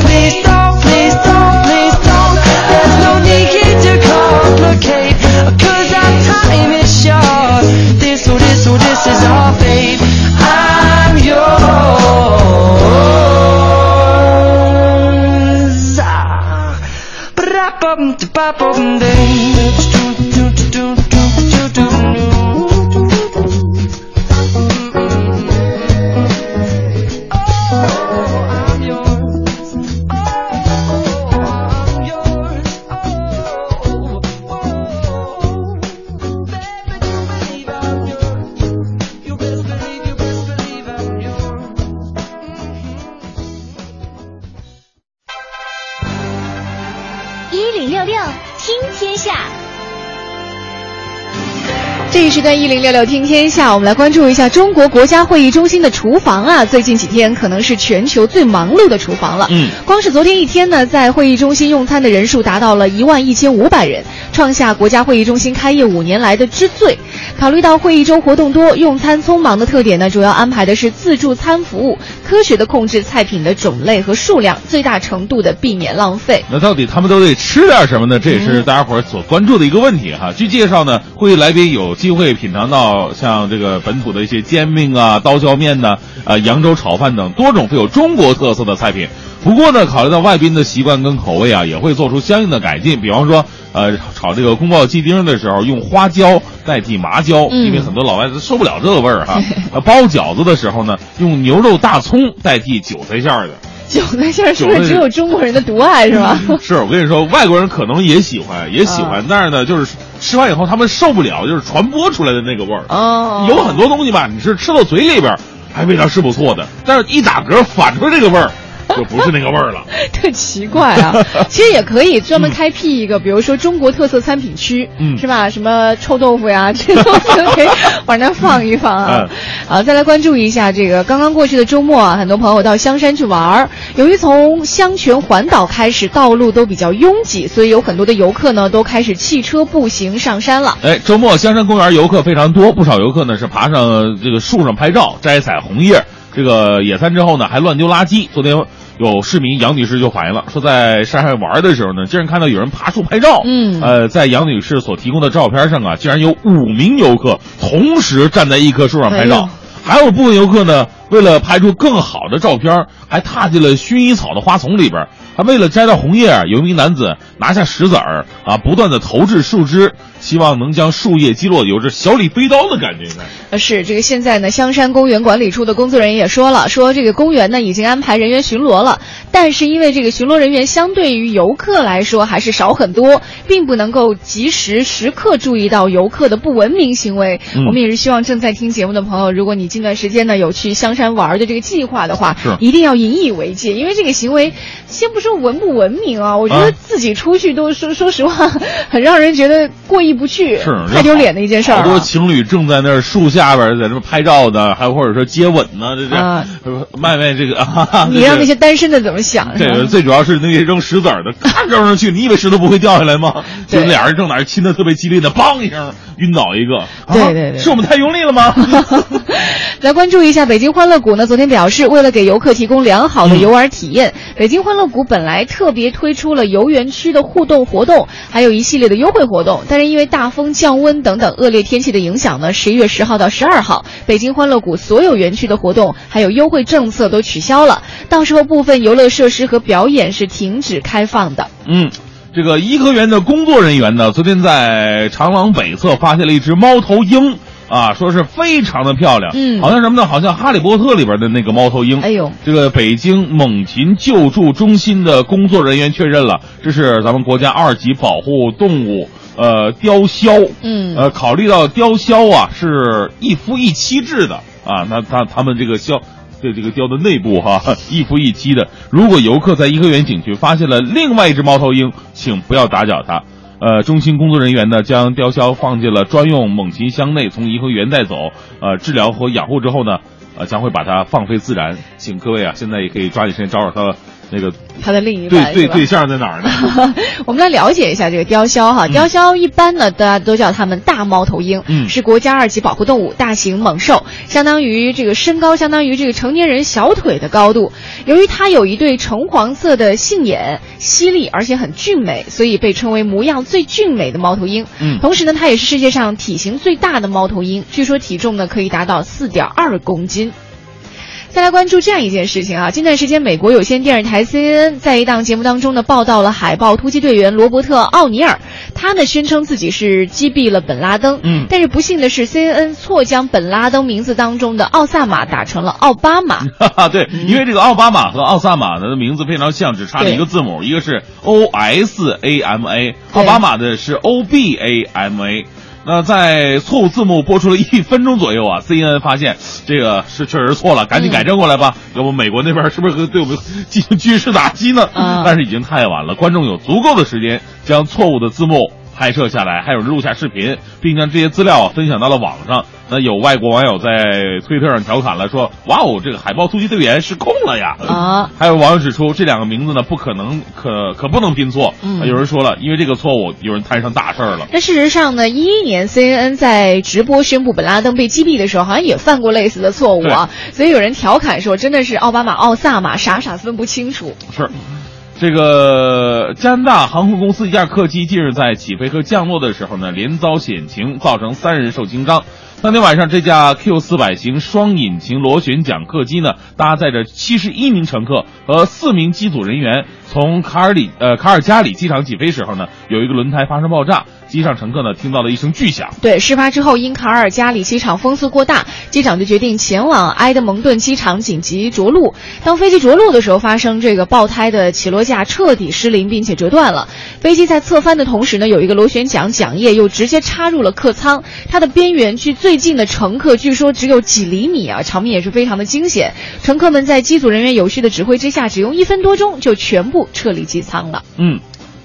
up open the 这一零六六听天下，我们来关注一下中国国家会议中心的厨房啊，最近几天可能是全球最忙碌的厨房了。嗯，光是昨天一天呢，在会议中心用餐的人数达到了一万一千五百人，创下国家会议中心开业五年来的之最。考虑到会议周活动多、用餐匆忙的特点呢，主要安排的是自助餐服务，科学的控制菜品的种类和数量，最大程度的避免浪费。那到底他们都得吃点什么呢？这也是大家伙儿所关注的一个问题哈。据介绍呢，会议来宾有机会品尝到像这个本土的一些煎饼啊、刀削面呢、呃扬州炒饭等多种富有中国特色的菜品。不过呢，考虑到外宾的习惯跟口味啊，也会做出相应的改进。比方说，呃，炒这个宫保鸡丁的时候，用花椒代替麻椒，嗯因为很多老外都受不了这个味儿哈。呃，包饺子的时候呢，用牛肉大葱代替韭菜馅儿的。韭菜馅儿是不是只有中国人的独爱是吧？是我跟你说，外国人可能也喜欢，也喜欢，但是呢，就是吃完以后他们受不了，就是传播出来的那个味儿。哦，有很多东西吧，你是吃到嘴里边，还味道是不错的，但是一打嗝反出来这个味儿，就不是那个味儿了。特奇怪啊！其实也可以专门开辟一个，比如说中国特色餐品区，嗯是吧？什么臭豆腐呀，这些东西都可以 往那放一放啊。嗯啊，再来关注一下这个刚刚过去的周末啊，很多朋友到香山去玩儿。由于从香泉环岛开始，道路都比较拥挤，所以有很多的游客呢都开始汽车、步行上山了。哎，周末香山公园游客非常多，不少游客呢是爬上这个树上拍照、摘采红叶。这个野餐之后呢，还乱丢垃圾。昨天有市民杨女士就反映了，说在山上玩的时候呢，竟然看到有人爬树拍照。嗯呃，在杨女士所提供的照片上啊，竟然有五名游客同时站在一棵树上拍照。哎还有部分游客呢，为了拍出更好的照片，还踏进了薰衣草的花丛里边。还为了摘到红叶啊，有一名男子拿下石子儿啊，不断的投掷树枝，希望能将树叶击落，有着小李飞刀的感觉。呃，是这个现在呢，香山公园管理处的工作人员也说了，说这个公园呢已经安排人员巡逻了，但是因为这个巡逻人员相对于游客来说还是少很多，并不能够及时时刻注意到游客的不文明行为。嗯我们也是希望正在听节目的朋友，如果你近段时间呢有去香山玩的这个计划的话是，一定要引以为戒，因为这个行为，先不说文不文明啊，我觉啊得自己出去都说说实话，很让人觉得过意不去，是太丢脸的一件事儿、啊。好多情侣正在那儿树下边在这么拍照的，还或者说接吻呢，这这、卖卖这个啊，你让那些单身的怎么想？这个最主要是那些扔石子儿的，咔扔上去，你以为石头不会掉下来吗？就对俩人正在那儿亲的特别激烈的，梆一声晕倒一个。啊对对对是我们太用力了吗？来关注一下北京欢乐谷呢，昨天表示，为了给游客提供良好的游玩体验，北京欢乐谷本来特别推出了游园区的互动活动，还有一系列的优惠活动，但是因为大风、降温等等恶劣天气的影响呢，十一月十号到十二号，北京欢乐谷所有园区的活动还有优惠政策都取消了，到时候部分游乐设施和表演是停止开放的。嗯，这个颐和园的工作人员呢，昨天在长廊北侧发现了一只猫头鹰。啊，说是非常的漂亮，嗯好像什么呢？好像《哈利波特》里边的那个猫头鹰。哎呦，这个北京猛禽救助中心的工作人员确认了，这是咱们国家二级保护动物，呃，雕鸮。嗯呃，考虑到雕鸮啊是一夫一妻制的啊，那他他们这个鸮。对这个雕的内部哈、一夫一妻的。如果游客在颐和园景区发现了另外一只猫头鹰，请不要打搅它。呃，中心工作人员呢将雕鸮放进了专用猛禽箱内，从颐和园带走。呃，治疗和养护之后呢，呃，将会把它放飞自然。请各位啊，现在也可以抓紧时间找找它那个他的另一半对对对象在哪儿呢？我们来了解一下这个雕鸮哈，雕鸮一般呢，大家都叫它们大猫头鹰，嗯是国家二级保护动物，大型猛兽，相当于这个身高相当于这个成年人小腿的高度。由于它有一对橙黄色的杏眼，犀利而且很俊美，所以被称为模样最俊美的猫头鹰。嗯同时呢，它也是世界上体型最大的猫头鹰，据说体重呢可以达到四点二公斤。再来关注这样一件事情啊，近段时间，美国有线电视台 CNN 在一档节目当中呢，报道了海豹突击队员罗伯特·奥尼尔，他呢宣称自己是击毙了本拉登，嗯但是不幸的是，CNN 错将本拉登名字当中的奥萨马打成了奥巴马。哈哈，对，因为这个奥巴马和奥萨马的名字非常像，只差了一个字母，一个是 O S A M A，奥巴马的是 O B A M A。那在错误字幕播出了一分钟左右啊，CNN 发现这个是确实错了，赶紧改正过来吧，要不美国那边是不是对我们进行 军事打击呢？啊但是已经太晚了，观众有足够的时间将错误的字幕。拍摄下来，还有人录下视频，并将这些资料啊分享到了网上。那有外国网友在推特上调侃了，说：“哇哦，这个海豹突击队员失控了呀！”啊，还有网友指出，这两个名字呢不可能，可可不能拼错。嗯有人说了，因为这个错误，有人摊上大事儿了。那事实上呢，一一年 CNN 在直播宣布本拉登被击毙的时候，好像也犯过类似的错误啊。所以有人调侃说，真的是奥巴马、奥萨马，傻傻分不清楚。是，这个加拿大航空公司一架客机近日在起飞和降落的时候呢，连遭险情，造成三人受轻伤。当天晚上，这架 Q 四百型双引擎螺旋桨客机呢，搭载着七十一名乘客和四名机组人员，从卡尔里呃卡尔加里机场起飞时候呢，有一个轮胎发生爆炸，机上乘客呢听到了一声巨响。对，事发之后，因卡尔加里机场风速过大，机长就决定前往埃德蒙顿机场紧急着陆。当飞机着陆的时候，发生这个爆胎的起落架彻底失灵，并且折断了。飞机在侧翻的同时呢，有一个螺旋桨桨叶又直接插入了客舱，它的边缘距最最近的乘客据说只有几厘米啊，场面也是非常的惊险。乘客们在机组人员有序的指挥之下，只用一分多钟就全部撤离机舱了。嗯，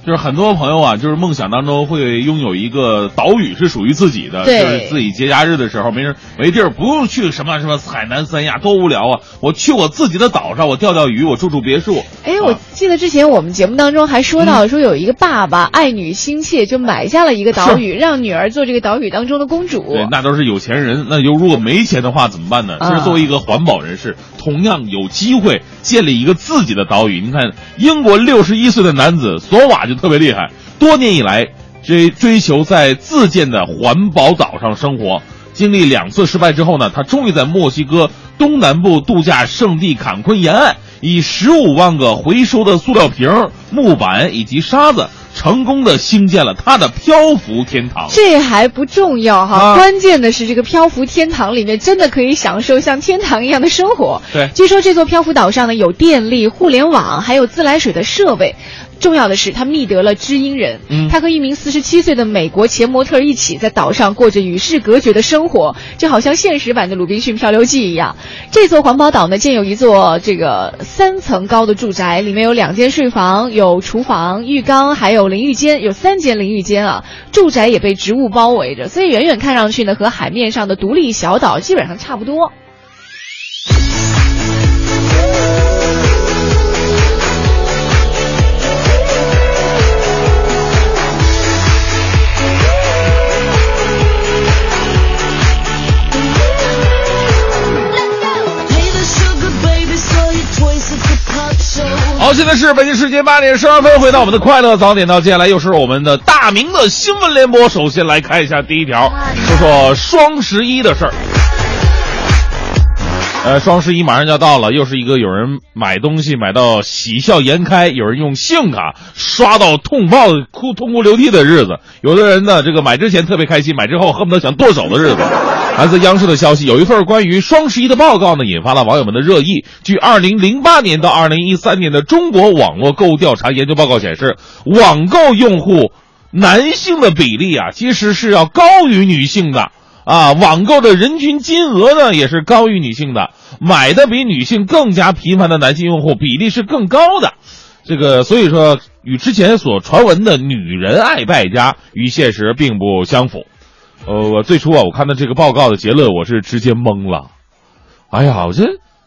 就是很多朋友啊，就是梦想当中会拥有一个岛屿是属于自己的，对就是自己节假日的时候没人没地儿，不用去什么什么海南三亚，多无聊啊！我去我自己的岛上，我钓钓鱼，我住住别墅。哎，我记得之前我们节目当中还说嗯到，说有一个爸爸爱女心切，就买下了一个岛屿，让女儿做这个岛屿当中的公主。对，那都是有钱人。那就如果没钱的话怎么办呢？其啊实作为一个环保人士，同样有机会建立一个自己的岛屿。你看，英国六十一岁的男子索瓦就特别厉害，多年以来追追求在自建的环保岛上生活。经历两次失败之后呢，他终于在墨西哥东南部度假胜地坎昆沿岸，以十五万个回收的塑料瓶、木板以及沙子，成功的兴建了他的漂浮天堂。这还不重要哈，啊关键的是这个漂浮天堂里面真的可以享受像天堂一样的生活。对据说这座漂浮岛上呢有电力、互联网，还有自来水的设备。重要的是，他觅得了知音人。嗯他和一名四十七岁的美国前模特一起在岛上过着与世隔绝的生活，就好像现实版的《鲁滨逊漂流记》一样。这座环保岛呢，建有一座这个三层高的住宅，里面有两间睡房，有厨房、浴缸，还有淋浴间，有三间淋浴间啊。住宅也被植物包围着，所以远远看上去呢，和海面上的独立小岛基本上差不多。好，现在是北京时间八点十二分，回到我们的快乐早点到，接下来又是我们的大明的新闻联播。首先来看一下第一条，说说双十一的事儿。呃，双十一马上就要到了，又是一个有人买东西买到喜笑颜开，有人用信用卡刷到痛爆哭痛哭流涕的日子。有的人呢，这个买之前特别开心，买之后恨不得想剁手的日子。来自央视的消息，有一份关于双十一的报告呢，引发了网友们的热议。据2008年到2013年的中国网络购物调查研究报告显示，网购用户男性的比例啊，其实是要高于女性的。啊，网购的人均金额呢也是高于女性的，买的比女性更加频繁的男性用户比例是更高的。这个所以说，与之前所传闻的“女人爱败家”与现实并不相符。呃，我最初啊，我看到这个报告的结论，我是直接懵了。哎呀，我这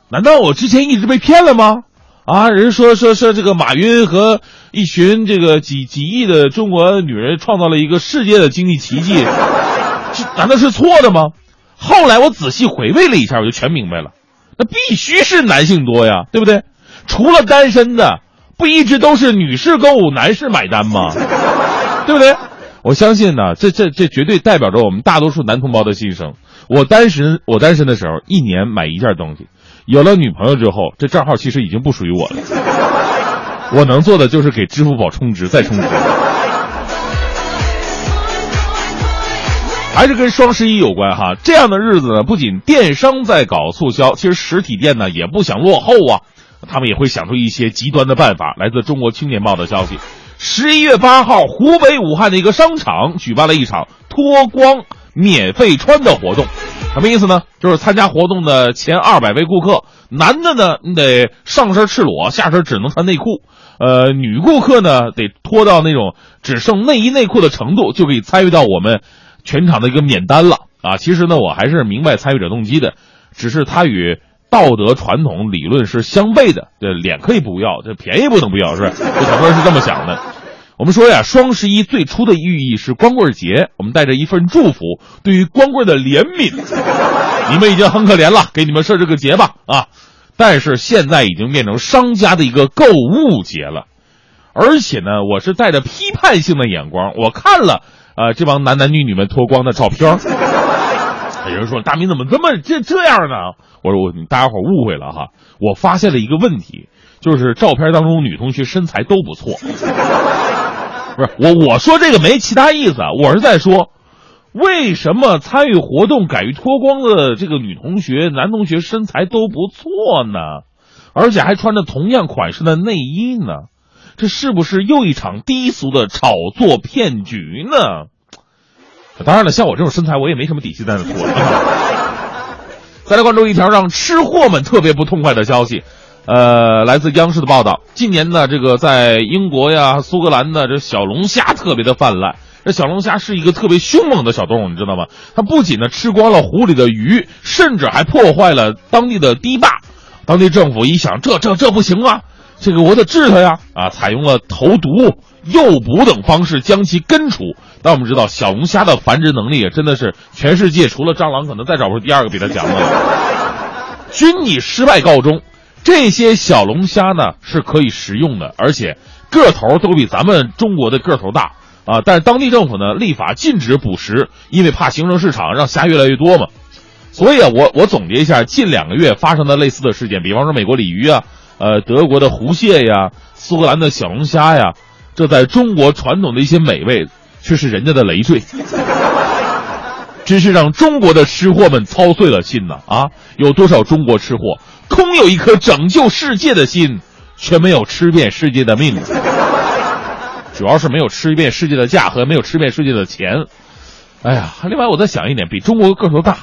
难道我之前一直被骗了吗？啊，人说说说这个马云和一群这个几几亿的中国女人创造了一个世界的经济奇迹。这难道是错的吗？后来我仔细回味了一下，我就全明白了。那必须是男性多呀，对不对？除了单身的，不一直都是女士购物，男士买单吗？对不对？我相信呢，这这这绝对代表着我们大多数男同胞的心声。我单身，我单身的时候，一年买一件东西；有了女朋友之后，这账号其实已经不属于我了。我能做的就是给支付宝充值，再充值。还是跟双十一有关哈，这样的日子呢，不仅电商在搞促销，其实实体店呢也不想落后啊，他们也会想出一些极端的办法。来自中国青年报的消息，十一月八号，湖北武汉的一个商场举办了一场脱光免费穿的活动，什么意思呢？就是参加活动的前二百位顾客，男的呢，你得上身赤裸，下身只能穿内裤；呃，女顾客呢，得脱到那种只剩内衣内裤的程度，就可以参与到我们全场的一个免单了啊。其实呢，我还是明白参与者动机的，只是他与道德传统理论是相悖的。这脸可以不要，这便宜不能不要，是吧？有很多人是这么想的。我们说呀，双十一最初的寓意是光棍节，我们带着一份祝福，对于光棍的怜悯。你们已经很可怜了，给你们设置个节吧啊！但是现在已经变成商家的一个购物节了，而且呢，我是带着批判性的眼光，我看了呃这帮男男女女们脱光的照片。有人说大明怎么这么这这样呢？我说我大家伙误会了哈，我发现了一个问题，就是照片当中女同学身材都不错。不是我我说这个没其他意思啊，我是在说，为什么参与活动敢于脱光的这个女同学、男同学身材都不错呢？而且还穿着同样款式的内衣呢？这是不是又一场低俗的炒作骗局呢？当然了，像我这种身材，我也没什么底气在那脱。再来关注一条让吃货们特别不痛快的消息。呃，来自央视的报道，近年呢，这个在英国呀、苏格兰的这小龙虾特别的泛滥。这小龙虾是一个特别凶猛的小动物，你知道吗？它不仅呢吃光了湖里的鱼，甚至还破坏了当地的堤坝。当地政府一想，这这这不行啊，这个我得治它呀！啊，采用了投毒、诱捕等方式将其根除。但我们知道，小龙虾的繁殖能力也真的是全世界除了蟑螂，可能再找不出第二个比它强的了，均以失败告终。这些小龙虾呢是可以食用的，而且个头都比咱们中国的个头大啊！但是当地政府呢立法禁止捕食，因为怕形成市场，让虾越来越多嘛。所以啊，我我总结一下近两个月发生的类似的事件，比方说美国鲤鱼啊，呃，德国的湖蟹呀，苏格兰的小龙虾呀，这在中国传统的一些美味，却是人家的累赘，真是让中国的吃货们操碎了心呐！啊，有多少中国吃货？空有一颗拯救世界的心，却没有吃遍世界的命。主要是没有吃遍世界的价和没有吃遍世界的钱。哎呀，另外我再想一点，比中国个头大，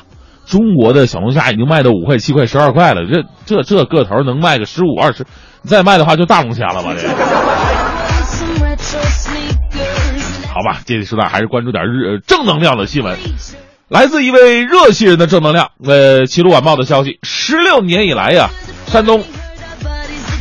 中国的小龙虾已经卖到五块、七块、十二块了。这这这个头能卖个十五、二十，再卖的话就大龙虾了吧？这。好吧，这里说呢还是关注点日正能量的新闻。来自一位热心人的正能量。呃，《齐鲁晚报》的消息，十六年以来呀，山东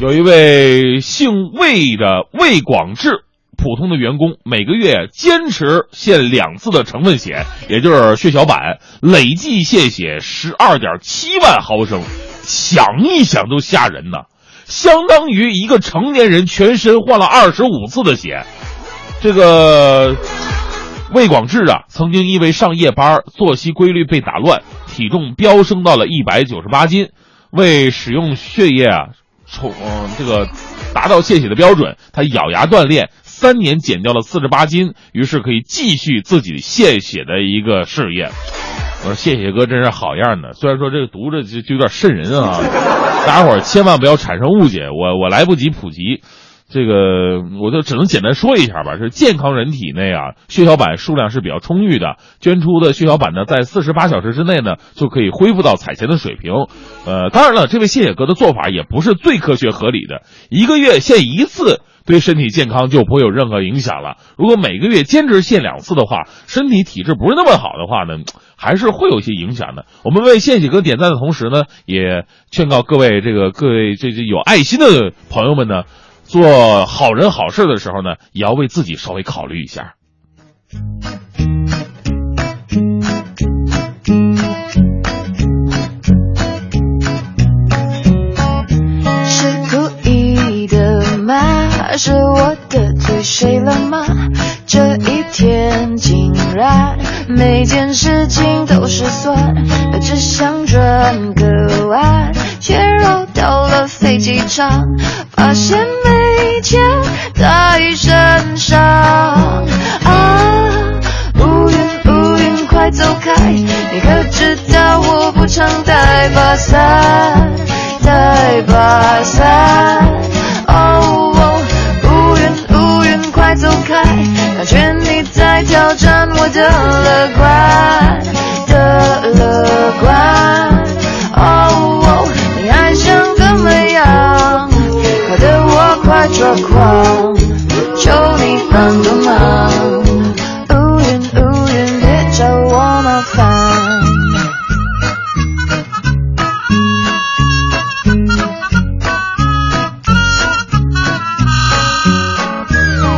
有一位姓魏的魏广志，普通的员工，每个月坚持献两次的成分血，也就是血小板，累计献血十二点七万毫升，想一想都吓人呐，相当于一个成年人全身换了二十五次的血，这个。魏广志啊，曾经因为上夜班，作息规律被打乱，体重飙升到了一百九十八斤。为使用血液啊，从这个达到献血的标准，他咬牙锻炼，三年减掉了四十八斤，于是可以继续自己献血的一个事业。我说谢谢哥真是好样的，虽然说这个读着就就有点瘆人啊，大家伙千万不要产生误解，我我来不及普及。这个我就只能简单说一下吧。是健康人体内啊，血小板数量是比较充裕的，捐出的血小板呢，在四十八小时之内呢，就可以恢复到采前的水平。呃，当然了，这位献血哥的做法也不是最科学合理的。一个月献一次，对身体健康就不会有任何影响了。如果每个月坚持献两次的话，身体体质不是那么好的话呢，还是会有一些影响的。我们为献血哥点赞的同时呢，也劝告各位这个各位这这有爱心的朋友们呢。做好人好事的时候呢，也要为自己稍微考虑一下。是故意的吗？是我得罪谁了吗？这一天竟然每件事情都失算，只想转个弯，却绕到了飞机场，发现没钱在身上。啊，乌云乌云快走开，你可知道我不常带把伞，带把伞。哦，乌云乌云快走开，感觉你在挑战我的乐观的乐观。狂，求你帮个忙，乌云乌云别找我麻烦。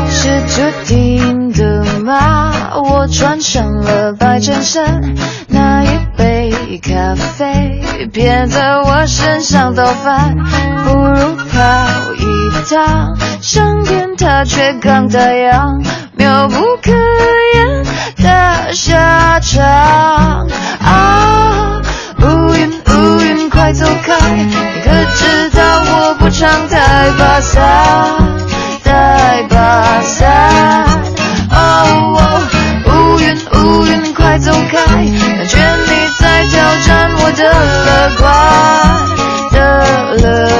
是注定的吗？我穿上了白衬衫，那一杯咖啡偏在我身上倒翻，不如。跑一趟，上天它却刚打烊，妙不可言的下场。啊，乌云乌云快走开，你可知道我不常带把伞，带把伞。哦，乌云乌云快走开，感觉你在挑战我的乐观的乐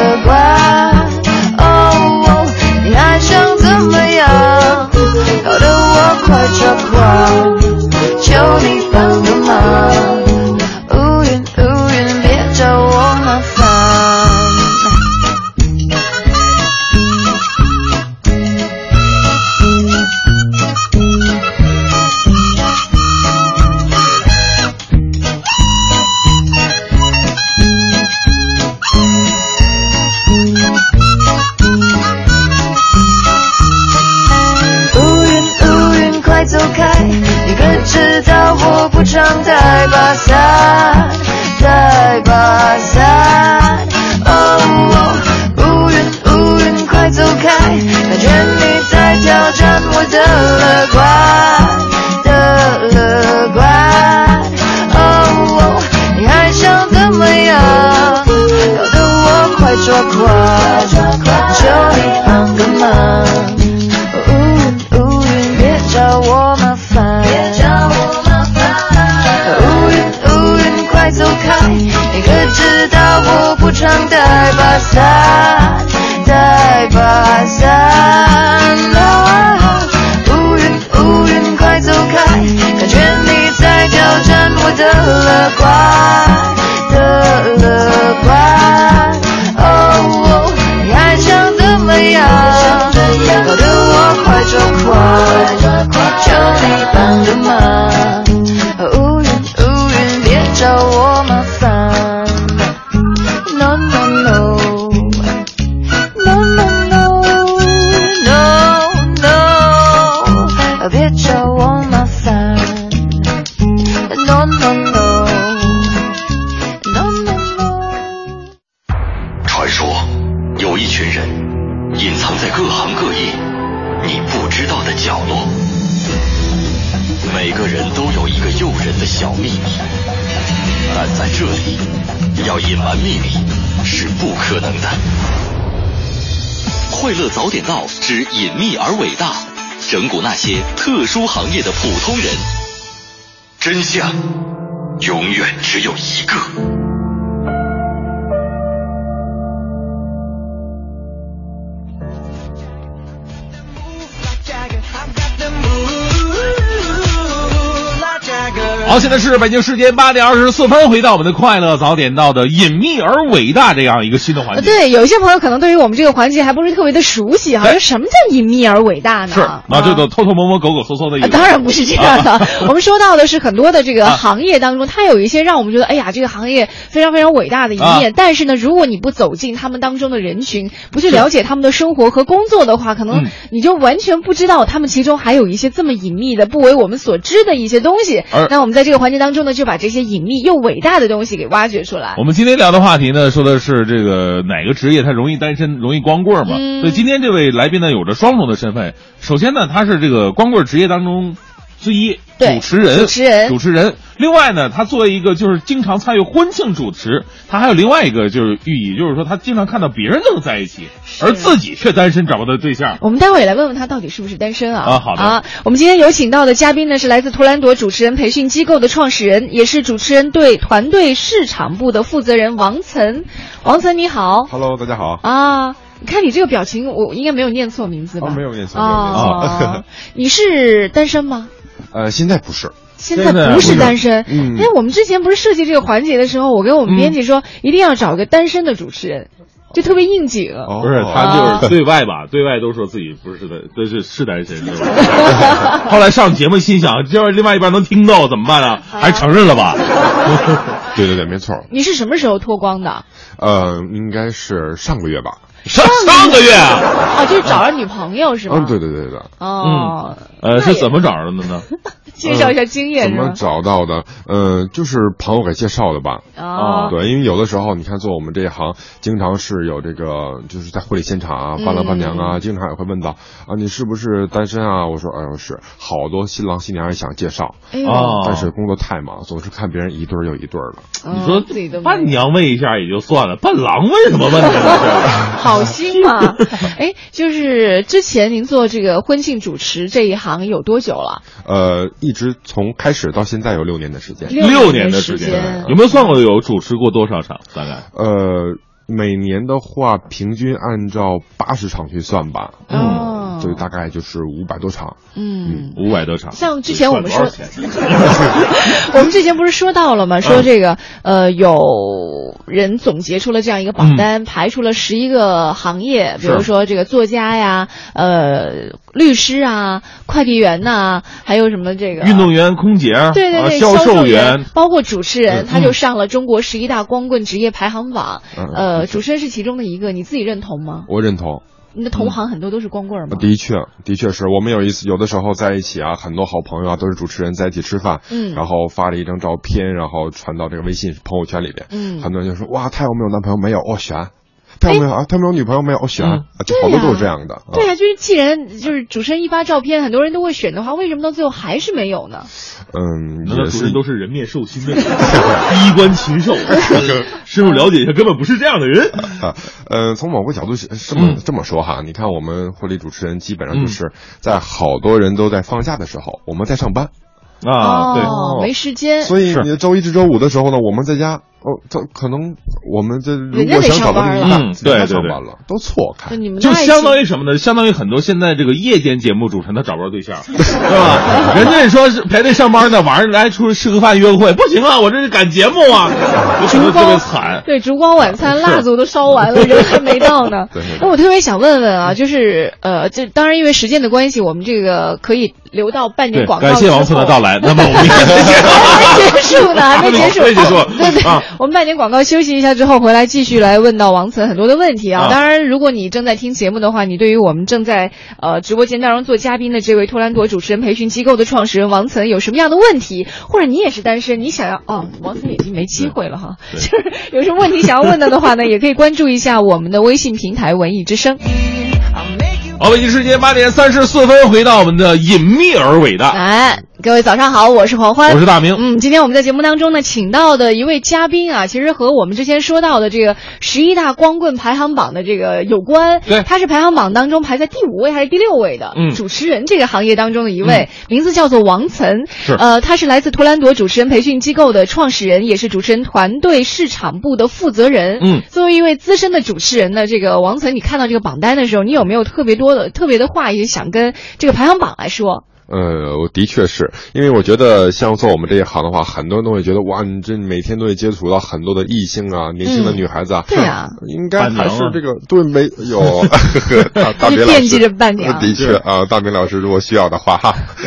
书行业的普通人，真相永远只有一个。好，现在是北京时间八点二十四分，回到我们的快乐早点到的隐秘而伟大这样一个新的环节。呃对，有一些朋友可能对于我们这个环节还不是特别的熟悉哈，说什么叫隐秘而伟大呢？是啊，这个偷偷摸摸、狗狗搜搜的一啊，当然不是这样 的。我们说到的是很多的这个啊行业当中，它有一些让我们觉得，哎呀，这个行业非常非常伟大的一面。啊但是呢，如果你不走进他们当中的人群，不去了解他们的生活和工作的话，可能嗯你就完全不知道他们其中还有一些这么隐秘的、不为我们所知的一些东西。那我们在这个环节当中呢，就把这些隐秘又伟大的东西给挖掘出来。我们今天聊的话题呢，说的是这个哪个职业它容易单身、容易光棍嘛？嗯所以今天这位来宾呢，有着双重的身份。首先呢，他是这个光棍职业当中之一，主持人，主持人主持人。另外呢，他作为一个就是经常参与婚庆主持，他还有另外一个就是寓意，就是说他经常看到别人都在一起，而自己却单身找不到对象。我们待会儿也来问问他到底是不是单身啊？啊好的啊，我们今天有请到的嘉宾呢是来自图兰朵主持人培训机构的创始人，也是主持人队团队市场部的负责人王岑。王岑你好 Hello，大家好。啊！你看你这个表情，我应该没有念错名字吧？哦，没有念错，没有念错。哦，你是单身吗？呃，现在不是。现在不是单身，嗯因为我们之前不是设计这个环节的时候，我跟我们编辑说，一定要找一个单身的主持人，就特别应景。哦不是，他就是对外吧，对外都说自己不是的，都是是单身，是吧？后来上节目心想，这要是另外一半能听到怎么办啊？还是承认了吧？对对对，没错。你是什么时候脱光的？呃，应该是上个月吧。上上个月啊，哦，就是找着女朋友是吗？嗯，对对对的。哦，呃，是怎么找着的呢？介绍一下经验是吗？怎么找到的？呃，就是朋友给介绍的吧。哦，对，因为有的时候你看做我们这一行，经常是有这个，就是在婚礼现场啊，伴郎伴娘啊，经常也会问到啊，你是不是单身啊？我说，哎呦是，好多新郎新娘也想介绍，哦，但是工作太忙，总是看别人一对又一对的。你说伴娘问一下也就算了，伴郎为什么问呢？好心嘛。哎，就是之前您做这个婚庆主持这一行有多久了？呃，一直从开始到现在有六年的时间。六年的时间，有没有算过有主持过多少场？大概？呃，每年的话，平均按照八十场去算吧。嗯，就大概就是五百多场。嗯，五百多场。像之前我们说，我们之前不是说到了吗？说这个呃，有人总结出了这样一个榜单，排出了十一个行业，比如说这个作家呀，呃，律师啊，快递员呐，还有什么这个运动员、空姐，对对对，销售员，包括主持人，他就上了中国十一大光棍职业排行榜。呃，主持人是其中的一个，你自己认同吗？我认同。你的同行很多都是光棍吗？的确，的确是我们有一次有的时候在一起啊，很多好朋友啊都是主持人在一起吃饭，嗯，然后发了一张照片，然后传到这个微信朋友圈里边，嗯，很多人就说哇，他有没有男朋友？没有，哦，选。他有没有啊？他们有女朋友没有？我选啊，就好多都是这样的。对啊，就是既然就是主持人一发照片，很多人都会选的话，为什么到最后还是没有呢？嗯，那主持人都是人面兽心的，衣冠禽兽，深入了解一下，根本不是这样的人啊。呃，从某个角度这么这么说哈，你看我们婚礼主持人基本上就是在好多人都在放假的时候，我们在上班啊，对，没时间。所以你周一至周五的时候呢，我们在家。哦，他可能我们这如果想找到另一半，对对上班了，都错开，就相当于什么呢？相当于很多现在这个夜间节目主持人他找不着对象，对吧？人家说是排队上班呢，晚上来出去吃个饭约个会，不行啊，我这是赶节目啊，烛光特别惨，对，烛光晚餐蜡烛都烧完了，人还没到呢。那我特别想问问啊，就是呃，这当然因为时间的关系，我们这个可以留到半年广告。感谢王策的到来，那么我们还没 结束呢，还没结束，没结束，对对。我们半年广告休息一下之后回来继续来问到王岑很多的问题啊。当然，如果你正在听节目的话，你对于我们正在呃直播间当中做嘉宾的这位托兰朵主持人培训机构的创始人王岑有什么样的问题，或者你也是单身，你想要哦，王岑已经没机会了哈。就是有什么问题想要问的的话呢，也可以关注一下我们的微信平台“文艺之声”。好，北京时间八点三十四分，回到我们的隐秘而伟大。哎，各位早上好，我是黄欢，我是大明。嗯，今天我们在节目当中呢，请到的一位嘉宾啊，其实和我们之前说到的这个十一大光棍排行榜的这个有关。对，他是排行榜当中排在第五位还是第六位的？嗯，主持人这个行业当中的一位，名字叫做王岑。是，呃，他是来自图兰朵主持人培训机构的创始人，也是主持人团队市场部的负责人。嗯，作为一位资深的主持人呢，这个王岑，你看到这个榜单的时候，你有没有特别多的特别的话？也想跟这个排行榜来说，呃，我的确是因为我觉得像做我们这一行的话，很多人都会觉得哇，你这每天都会接触到很多的异性啊，年轻的女孩子啊，对啊，应该还是这个对没有大大明老师。惦记着伴娘，的确啊，大明老师如果需要的话哈，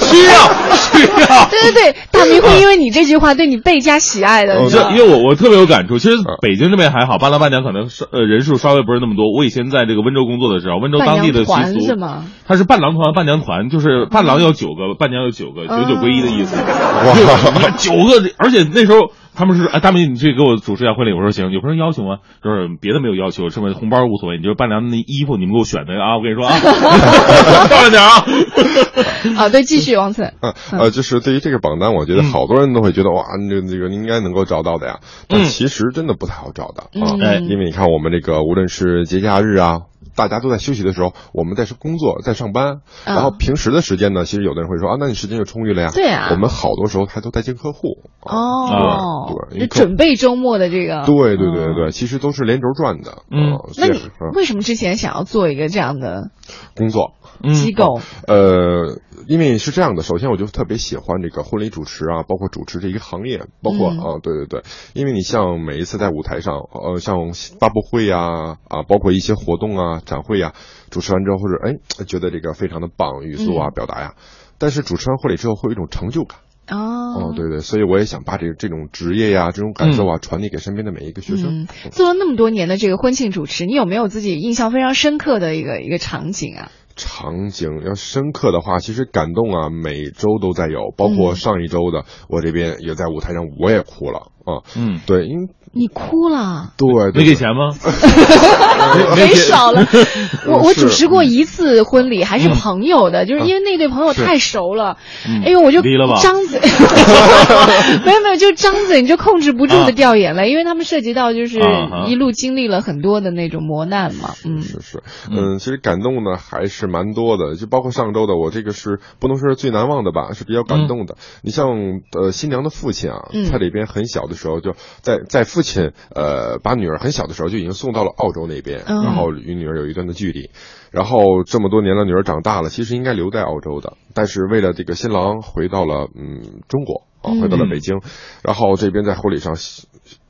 需要需要，对对对，大明会因为你这句话对你倍加喜爱的，这因为我我特别有感触。其实北京这边还好，伴郎伴娘可能呃人数稍微不是那么多。我以前在这个温州工作的时候，温州当地的习俗是吗？它是伴郎团、伴娘团，就是伴郎有九个，伴娘有九个，九九归一的意思。哇，九个，而且那时候。他们是哎，大明，你去给我主持一下婚礼。我说行，有什么要求吗？就是别的没有要求，什么红包无所谓，你就是伴娘那衣服你们给我选的啊！我跟你说啊，漂亮点啊！好，对，继续王岑。嗯呃，就是对于这个榜单，我觉得好多人都会觉得哇，这这个应该能够找到的呀。但其实真的不太好找的啊，因为你看我们这个无论是节假日啊。大家都在休息的时候，我们在工作，在上班。然后平时的时间呢，其实有的人会说啊，那你时间就充裕了呀。对啊。我们好多时候还都在见客户。哦。对对。准备周末的这个。对对对对，其实都是连轴转的。嗯。那你为什么之前想要做一个这样的工作机构？呃，因为是这样的，首先我就特别喜欢这个婚礼主持啊，包括主持这一个行业，包括啊，对对对，因为你像每一次在舞台上，呃，像发布会呀，啊，包括一些活动啊。展会呀，主持完之后或者哎觉得这个非常的棒，语速啊，表达呀，但是主持完婚礼之后会有一种成就感，哦哦，对对，所以我也想把这这种职业呀、这种感受啊，传递给身边的每一个学生。嗯，做了那么多年的这个婚庆主持，你有没有自己印象非常深刻的一个一个场景啊？场景要深刻的话，其实感动啊，每周都在有，包括上一周的，我这边也在舞台上，我也哭了啊。嗯，对，因为你哭了？对，对。没给钱吗？没少了。我我主持过一次婚礼，还是朋友的，就是因为那对朋友太熟了。哎呦，我就离了吧。张嘴，没有没有，就张嘴你就控制不住的掉眼泪，因为他们涉及到就是一路经历了很多的那种磨难嘛。嗯，是是，嗯，其实感动呢还是蛮多的，就包括上周的，我这个是不能说是最难忘的吧，是比较感动的。你像呃新娘的父亲啊，嗯。他里边很小的时候就在在父亲呃把女儿很小的时候就已经送到了澳洲那边，嗯然后与女儿有一段的距离，然后这么多年了，女儿长大了，其实应该留在澳洲的，但是为了这个新郎回到了嗯中国啊，回到了北京，然后这边在婚礼上。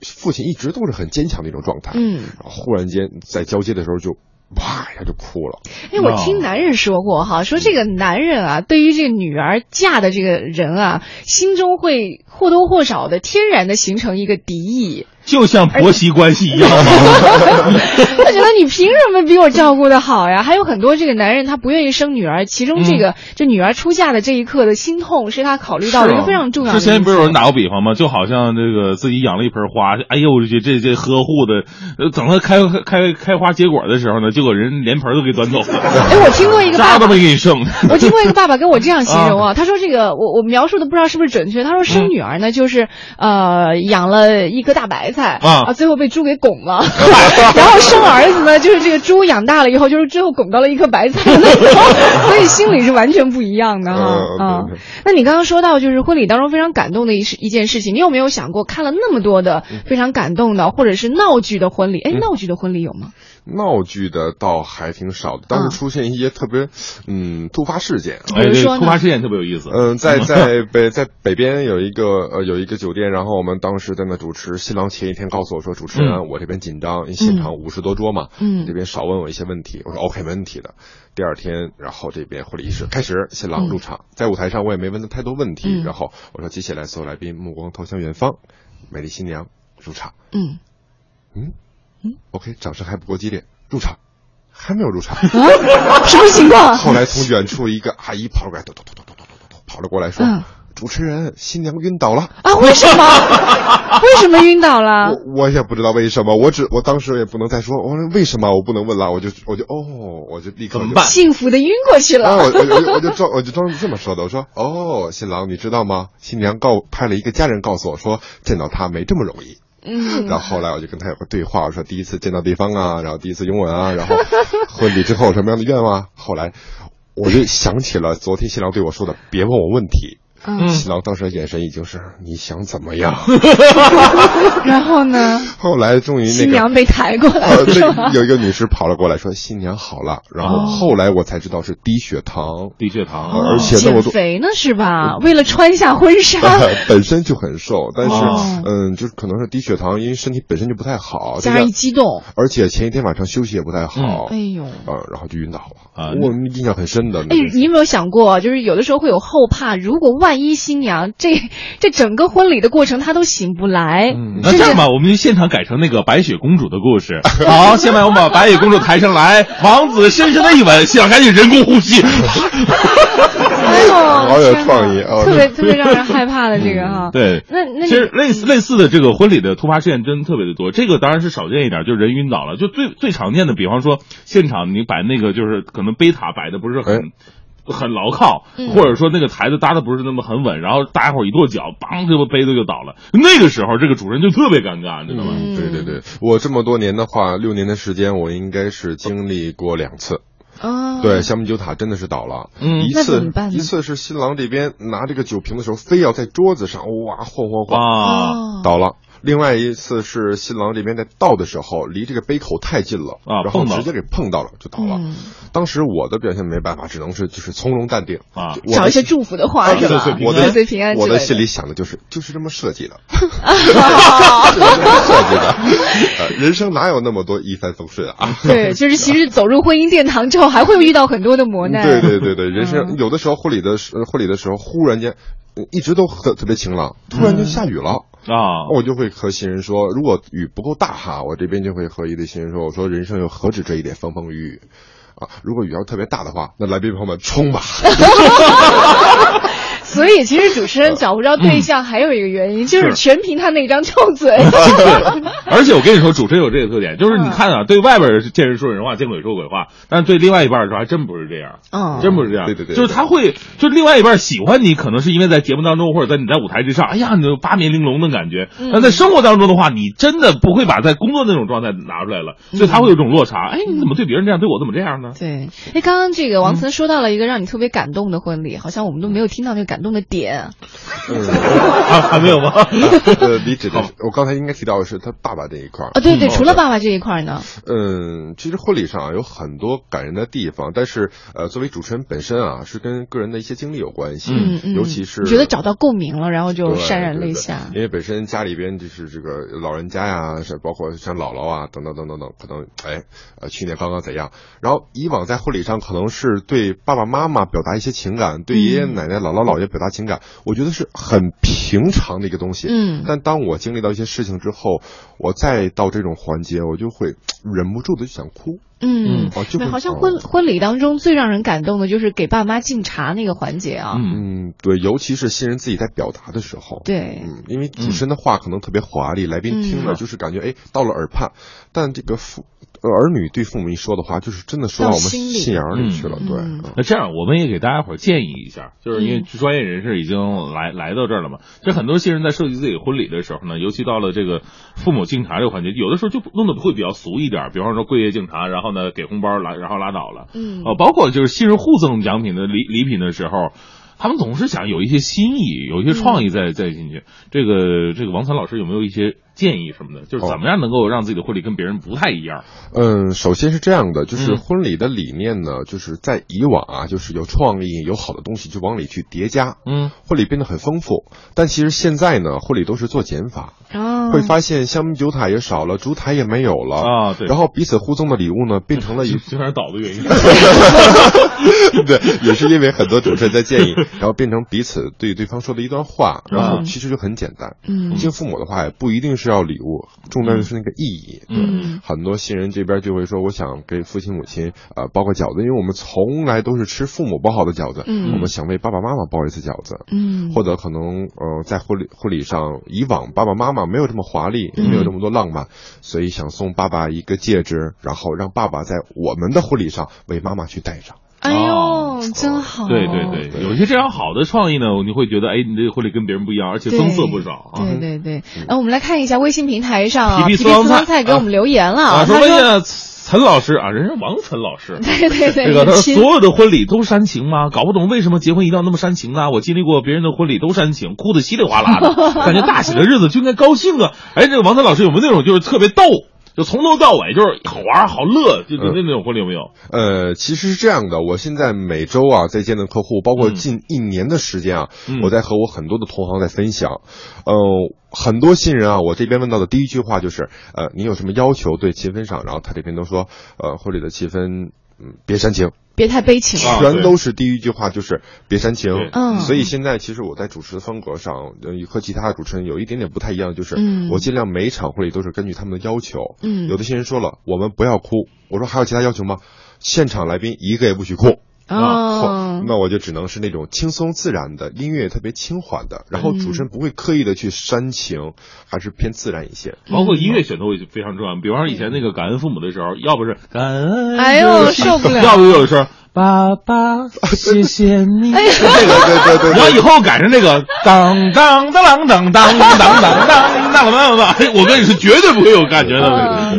父亲一直都是很坚强的一种状态，嗯然后忽然间在交接的时候就哇一下就哭了。哎，我听男人说过哈，说这个男人啊，对于这个女儿嫁的这个人啊，心中会或多或少的天然的形成一个敌意。就像婆媳关系一样吗？他觉得你凭什么比我照顾的好呀？还有很多这个男人他不愿意生女儿，其中这个、这女儿出嫁的这一刻的心痛是他考虑到的一个非常重要。之前不是有人打过比方吗？就好像这个自己养了一盆花，哎呦，这这这呵护的，呃等它开开开花结果的时候呢，结果人连盆都给端走了。哎，我听过一个爸爸渣都没给你剩。我听过一个爸爸跟我这样形容啊，他说这个我我描述的不知道是不是准确，他说生女儿呢就是呃养了一颗大白菜啊最后被猪给拱了，然后生儿子呢就是这个猪养大了以后就是最后拱到了一颗白菜那种，所以心里是完全不一样的哈嗯啊。那你刚刚说到就是婚礼当中非常感动的一事一件事情，你有没有想过看了那么多的非常感动的或者是闹剧的婚礼？哎，闹剧的婚礼有吗？闹剧的倒还挺少的，但是出现一些特别嗯突发事件。哎，对，突发事件特别有意思。嗯，在在北在北边有一个呃有一个酒店，然后我们当时在那主持，新郎前一天告诉我说，主持人、我这边紧张，因为现场五十多桌嘛，嗯。这边少问我一些问题，我说 OK 没问题。的。第二天，然后这边婚礼仪式开始，新郎入场，在舞台上我也没问他太多问题，嗯。然后我说接下来所有来宾目光投向远方，美丽新娘入场。嗯。嗯 OK，掌声还不够激烈，入场还没有入场啊？什么情况？后来从远处一个阿姨跑了过来，咚咚咚咚咚咚咚咚，跑了过来说：“主持人，新娘晕倒了啊？为什么？为什么晕倒了？我我也不知道为什么，我只我当时也不能再说，我说为什么我不能问了，我就我就哦，我就立刻就？幸福的晕过去了。啊，我我就装我就装这么说的，我说哦，新郎你知道吗？新娘告派了一个家人告诉我说，见到他没这么容易。”嗯，然后后来我就跟他有个对话，我说第一次见到对方啊，然后第一次拥吻啊，然后婚礼之后有什么样的愿望？后来我就想起了昨天新郎对我说的，别问我问题。嗯新郎当时眼神已经是你想怎么样？然后呢？后来终于那个新娘被抬过来呃，是吧那有一个女士跑了过来说新娘好了，然后哦后来我才知道是低血糖，低血糖呃而且那么多。减肥呢是吧？为了穿下婚纱。本身就很瘦，但是、哦嗯，就是可能是低血糖，因为身体本身就不太好，加上一激动，而且前一天晚上休息也不太好，哎呦，呃，然后就晕倒了。啊我印象很深的。哎，你有没有想过，就是有的时候会有后怕，如果万一新娘这这整个婚礼的过程她都醒不来，那这样吧，我们就现场改成那个白雪公主的故事。好，下面我们把白雪公主抬上来，王子深深的一吻，新郎赶紧人工呼吸。哎呦，好有创意啊特别特别让人害怕的这个 哈。对，那那其实类似类似的这个婚礼的突发事件真的特别的多，这个当然是少见一点，就是人晕倒了。就最最常见的，比方说现场你摆那个就是可能碑塔摆的不是很。很牢靠，嗯或者说那个台子搭的不是那么很稳，然后大家伙一跺脚，梆，这个杯子就倒了。那个时候，这个主人就特别尴尬，你知道吗？嗯对对对，我这么多年的话，六年的时间，我应该是经历过两次。啊，对，香槟酒塔真的是倒了，嗯一次一次是新郎这边拿这个酒瓶的时候，非要在桌子上哇晃晃晃啊倒了。另外一次是新郎这边在倒的时候，离这个杯口太近了啊然后直接给碰到了，就倒了。嗯当时我的表现没办法，只能是就是从容淡定啊找一些祝福的话是吧？我的岁岁平安。我的心里想的就是就是这么设计的，就是这么设计的。呃，人生哪有那么多一帆风顺啊？对，就是其实走入婚姻殿堂之后，还会遇到很多的磨难。对对对对，人生嗯有的时候婚礼的时婚礼的时候，忽然间一直都特特别晴朗，突然就下雨了。啊，我就会和新人说，如果雨不够大哈，我这边就会和一对新人说，我说人生又何止这一点风风雨雨啊！如果雨要特别大的话，那来宾朋友们冲吧！所以其实主持人找不着对象还有一个原因，就是全凭他那张臭嘴。而且我跟你说，主持人有这个特点，就是你看啊，对外边见人说人话，见鬼说鬼话，但是对另外一半的时候还真不是这样，嗯，真不是这样。对对对，就是他会，就另外一半喜欢你，可能是因为在节目当中或者在你在舞台之上，哎呀，你就八面玲珑的感觉。那在生活当中的话，你真的不会把在工作那种状态拿出来了，所以他会有这种落差。哎，你怎么对别人这样，对我怎么这样呢？对，哎，刚刚这个王岑说到了一个让你特别感动的婚礼，好像我们都没有听到那个感动的点。嗯，还没有吗？呃，你指的，我刚才应该提到的是他爸爸这一块啊，对对，除了爸爸这一块呢？嗯，其实婚礼上有很多感人的地方，但是呃，作为主持人本身啊，是跟个人的一些经历有关系，嗯嗯，尤其是觉得找到共鸣了，然后就潸然泪下。因为本身家里边就是这个老人家呀，是包括像姥姥啊等等等等等，可能哎呃去年刚刚怎样，然后以往在婚礼上可能是对爸爸妈妈表达一些情感，对爷爷奶奶、姥姥姥爷表达情感，我觉得是。很平常的一个东西，嗯，但当我经历到一些事情之后，我再到这种环节，我就会忍不住的就想哭，嗯，哦，就好像婚婚礼当中最让人感动的就是给爸妈敬茶那个环节啊，嗯，对，尤其是新人自己在表达的时候，对，嗯，因为主持人的话可能特别华丽，来宾听了就是感觉哎到了耳畔，但这个父。儿女对父母一说的话，就是真的说到我们心眼里去了。对，那这样我们也给大家伙建议一下，就是因为专业人士已经来来到这儿了嘛。这很多新人在设计自己婚礼的时候呢，尤其到了这个父母敬茶这个环节，有的时候就弄得会比较俗一点，比方说跪下敬茶，然后呢给红包拉，然后拉倒了。嗯，呃，包括就是新人互赠奖品的礼礼品的时候。他们总是想有一些新意，有一些创意再再进去。这个这个王岑老师有没有一些建议什么的？就是怎么样能够让自己的婚礼跟别人不太一样？嗯，首先是这样的，就是婚礼的理念呢，就是在以往啊，就是有创意、有好的东西就往里去叠加，嗯，婚礼变得很丰富。但其实现在呢，婚礼都是做减法，哦，会发现香槟酒塔也少了，烛台也没有了啊，对。然后彼此互赠的礼物呢，变成了 一虽然倒的原因，对，也是因为很多主持人在建议。然后变成彼此对对方说的一段话，然后其实就很简单。嗯，敬父母的话也不一定是要礼物，重要的是那个意义。嗯，很多新人这边就会说，我想给父亲母亲呃包个饺子，因为我们从来都是吃父母包好的饺子，嗯，我们想为爸爸妈妈包一次饺子。嗯，或者可能呃在婚礼婚礼上，以往爸爸妈妈没有这么华丽，没有这么多浪漫，所以想送爸爸一个戒指，然后让爸爸在我们的婚礼上为妈妈去戴上。哎呦，真好！对对对，有一些这样好的创意呢，你会觉得，哎，你这个婚礼跟别人不一样，而且增色不少啊！对对对，那，我们来看一下微信平台上皮皮私房菜给我们留言了啊，说问一下陈老师啊，人家王岑老师，对对对，这个他说所有的婚礼都煽情吗？搞不懂为什么结婚一定要那么煽情呢？我经历过别人的婚礼都煽情，哭的稀里哗啦的，感觉大喜的日子就应该高兴啊！哎，这个王岑老师有没有那种就是特别逗？就从头到尾就是好玩好乐，就那那种婚礼有没有？呃，其实是这样的，我现在每周啊在见的客户，包括近一年的时间啊，我在和我很多的同行在分享。呃，很多新人啊，我这边问到的第一句话就是，呃，你有什么要求对气氛上？然后他这边都说，呃，婚礼的气氛，嗯，别煽情。别太悲情，全都是第一句话就是别煽情。嗯，所以现在其实我在主持的风格上，呃，和其他的主持人有一点点不太一样，就是我尽量每一场婚礼都是根据他们的要求。嗯，有的新人说了，我们不要哭，我说还有其他要求吗？现场来宾一个也不许哭。哦，那我就只能是那种轻松自然的音乐，特别轻缓的，然后主持人不会刻意的去煽情，还是偏自然一些。包括音乐选择也非常重要，比方说以前那个感恩父母的时候，要不是感恩，哎呦受不了，要不有时候。爸爸，谢谢你。哎对对对对，然后以后改成这个当当当当当当当当当当当当当，我跟你说绝对不会有感觉的。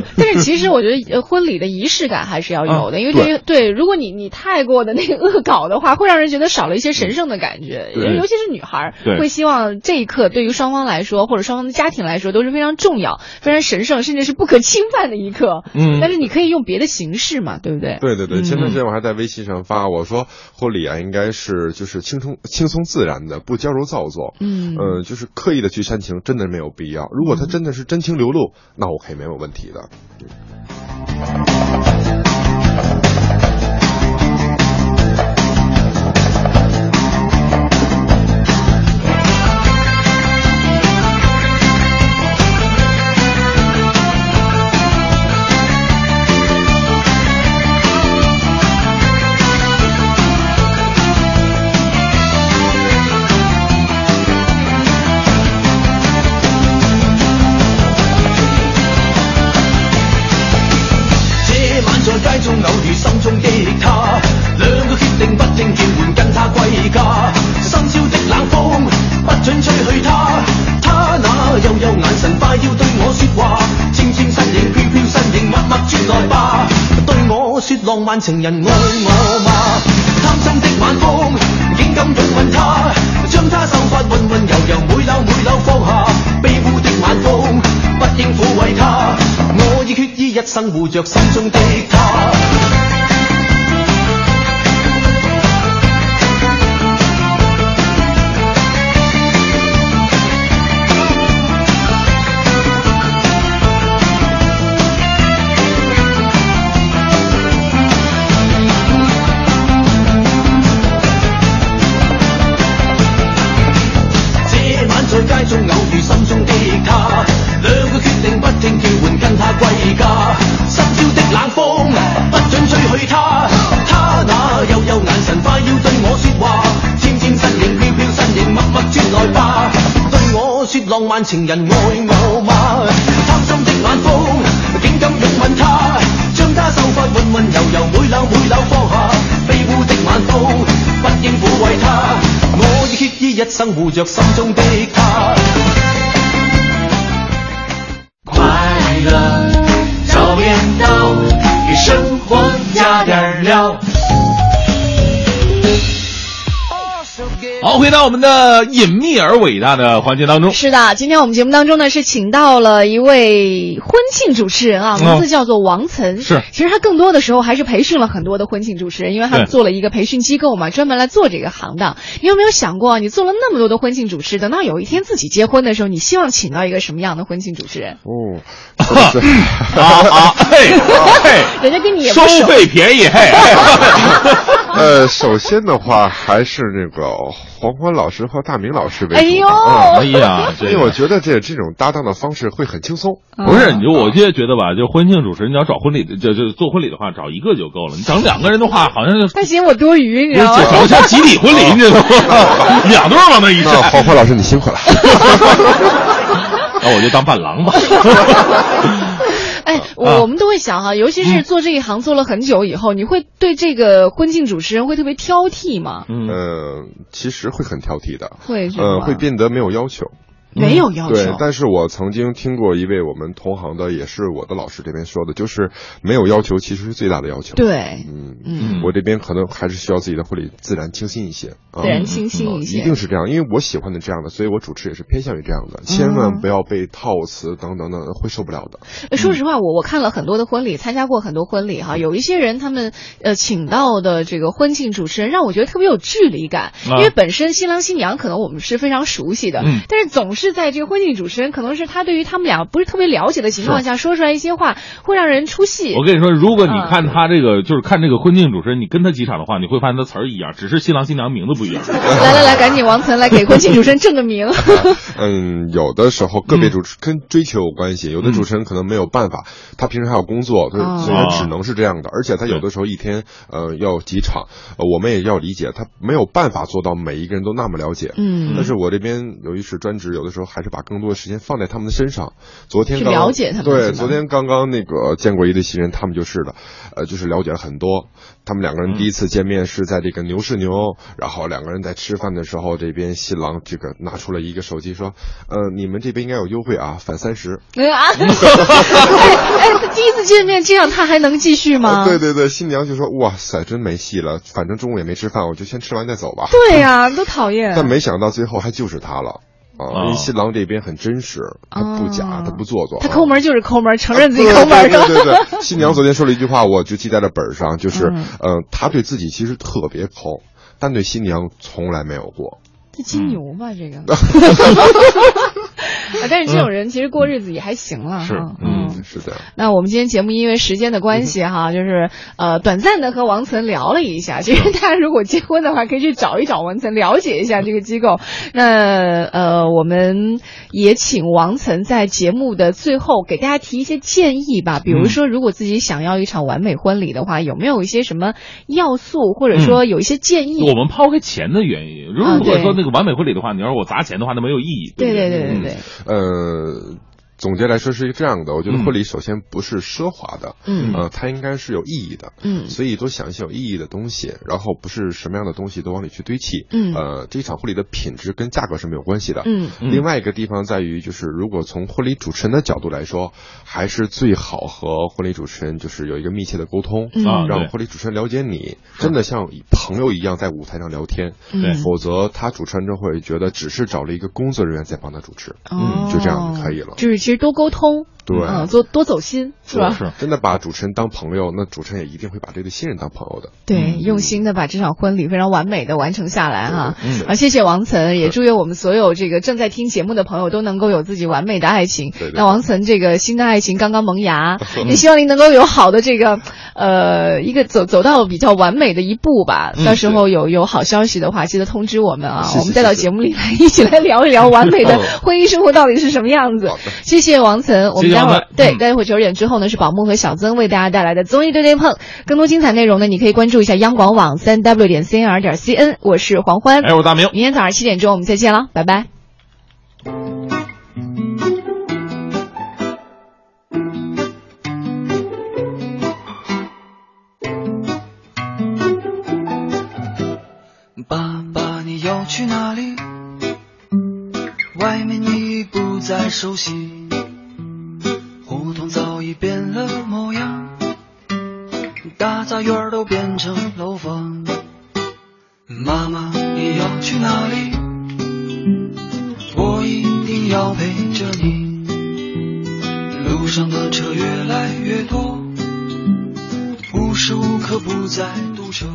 但是其实我觉得婚礼的仪式感还是要有的，因为对于对，如果你你太过的那个恶搞的话，会让人觉得少了一些神圣的感觉。尤其是女孩会希望这一刻对于双方来说，或者双方的家庭来说都是非常重要、非常神圣，甚至是不可侵犯的一刻。嗯，但是你可以用别的形式嘛，对不对？对对对，前段时间我还在微信。上发我说婚礼啊，应该是就是轻松轻松自然的，不娇柔造作。嗯，呃，就是刻意的去煽情，真的没有必要。如果他真的是真情流露，那我可以没有问题的。 감. 浪漫情人爱我吗？贪心的晚风，竟敢拥吻她，将她秀发温温柔柔，每缕每缕放下。卑污的晚风，不应抚慰她，我已决意一生护着心中的她。浪漫情人愛我嗎？貪心的晚風竟敢擁吻她，將她秀髮混混柔柔每缕每缕放下，卑污的晚風不應撫慰她，我已決意一生護着心中的她。快乐早点到，给生活加点料。好，回到我们的隐秘而伟大的环节当中。是的，今天我们节目当中呢是请到了一位婚庆主持人啊，名字叫做王岑。是，其实他更多的时候还是培训了很多的婚庆主持人，因为他对做了一个培训机构嘛，专门来做这个行当。你有没有想过，你做了那么多的婚庆主持，等到有一天自己结婚的时候，你希望请到一个什么样的婚庆主持人？哦，啊啊，嘿，嘿，人家跟你也不收。费便宜，嘿，呃，首先的话还是那个黄欢老师和大明老师为主吧。哎呦啊哎呀这个因为我觉得这这种搭档的方式会很轻松。不是，你就我现在觉得吧，就婚庆主持人，你要找婚礼的，就就做婚礼的话，找一个就够了。你找两个人的话，好像就他嫌我多余，你知道吗？好像集体婚礼，你知道吗？两对儿往那一那站，黄欢老师你辛苦了。那我就当伴郎吧。哎，我我们都会想哈，尤其是做这一行做了很久以后，你会对这个婚庆主持人会特别挑剔吗？嗯，呃，其实会很挑剔的，会是呃，吗会变得没有要求。没有要求。对，但是我曾经听过一位我们同行的，也是我的老师这边说的，就是没有要求其实是最大的要求。对，嗯嗯。我这边可能还是需要自己的婚礼自然清新一些，啊。自然清新一些。一定是这样，因为我喜欢的这样的，所以我主持也是偏向于这样的，千万不要被套词等等等，会受不了的。呃说实话，我我看了很多的婚礼，参加过很多婚礼哈，有一些人他们呃请到的这个婚庆主持人，让我觉得特别有距离感，啊。因为本身新郎新娘可能我们是非常熟悉的，嗯。但是总是在这个婚庆主持人可能是他对于他们俩不是特别了解的情况下，说出来一些话会让人出戏。我跟你说，如果你啊看他这个，就是看这个婚庆主持人，你跟他几场的话，你会发现他词儿一样，只是新郎新娘名字不一样。来来来，赶紧王岑来给婚庆主持人正个名。嗯，有的时候个别主持跟追求有关系，有的主持人可能没有办法，他平时还有工作，所以哦所以他只能是这样的。而且他有的时候一天呃要几场，呃我们也要理解，他没有办法做到每一个人都那么了解。嗯但是我这边由于是专职，有的时候还是把更多的时间放在他们的身上。昨天去刚了解他们对，昨天刚刚那个见过一对新人，他们就是的，呃，就是了解了很多。他们两个人第一次见面是在这个牛市牛，然后两个人在吃饭的时候，这边新郎这个拿出了一个手机说，呃，你们这边应该有优惠啊，返三十。哎啊，哎，哎第一次见面这样，他还能继续吗？对对对，新娘就说哇塞，真没戏了，反正中午也没吃饭，我就先吃完再走吧。对呀、都讨厌。但没想到最后还就是他了。啊，哦因为新郎这边很真实，他不假，他不做作。他抠门就是抠门，承认自己抠门对对对对，新娘昨天说了一句话，我就记在了本上，就是，嗯呃，他对自己其实特别抠，但对新娘从来没有过。这金牛吧，这个。啊但是这种人其实过日子也还行了是哈。，嗯，是的。那我们今天节目因为时间的关系哈，就是呃短暂的和王岑聊了一下。其实大家如果结婚的话，可以去找一找王岑，了解一下这个机构。那呃，我们也请王岑在节目的最后给大家提一些建议吧。比如说，如果自己想要一场完美婚礼的话，有没有一些什么要素，或者说有一些建议？我们抛开钱的原因，如果说那个完美婚礼的话，你要是我砸钱的话，那没有意义。对不对对对对。呃，总结来说是这样的，我觉得婚礼首先不是奢华的，嗯。呃，它应该是有意义的，嗯。所以多想一些有意义的东西，然后不是什么样的东西都往里去堆砌，嗯。呃，这一场婚礼的品质跟价格是没有关系的，嗯。嗯。另外一个地方在于，就是如果从婚礼主持人的角度来说，还是最好和婚礼主持人就是有一个密切的沟通，嗯。啊对。让婚礼主持人了解你，真的像朋友一样在舞台上聊天，嗯。对否则他主持人就会觉得只是找了一个工作人员在帮他主持，嗯就这样就可以了。就是直多沟通，对嗯，多多走心，是吧？是真的把主持人当朋友，那主持人也一定会把这对新人当朋友的。对，用心的把这场婚礼非常完美的完成下来哈。嗯啊，谢谢王岑，也祝愿我们所有这个正在听节目的朋友都能够有自己完美的爱情。对对那王岑这个新的爱情刚刚萌芽，也希望您能够有好的这个呃一个走走到比较完美的一步吧。嗯到时候有有好消息的话，记得通知我们啊，是是我们带到节目里来一起来聊一聊完美的嗯婚姻生活到底是什么样子。谢谢王岑，我们待会对嗯。待会儿九点之后呢是宝木和小曾为大家带来的综艺对对碰，更多精彩内容呢你可以关注一下央广网三 w 点 cnr 点 cn，我是黄欢，哎，我大明，明天早上七点钟我们再见了，拜拜。爸爸，你要去哪里？外面你已不再熟悉，胡同早已变了模样，大杂院都变成楼房。妈妈，你要去哪里？我一定要陪着你。路上的车越来越多，无时无刻不在堵车。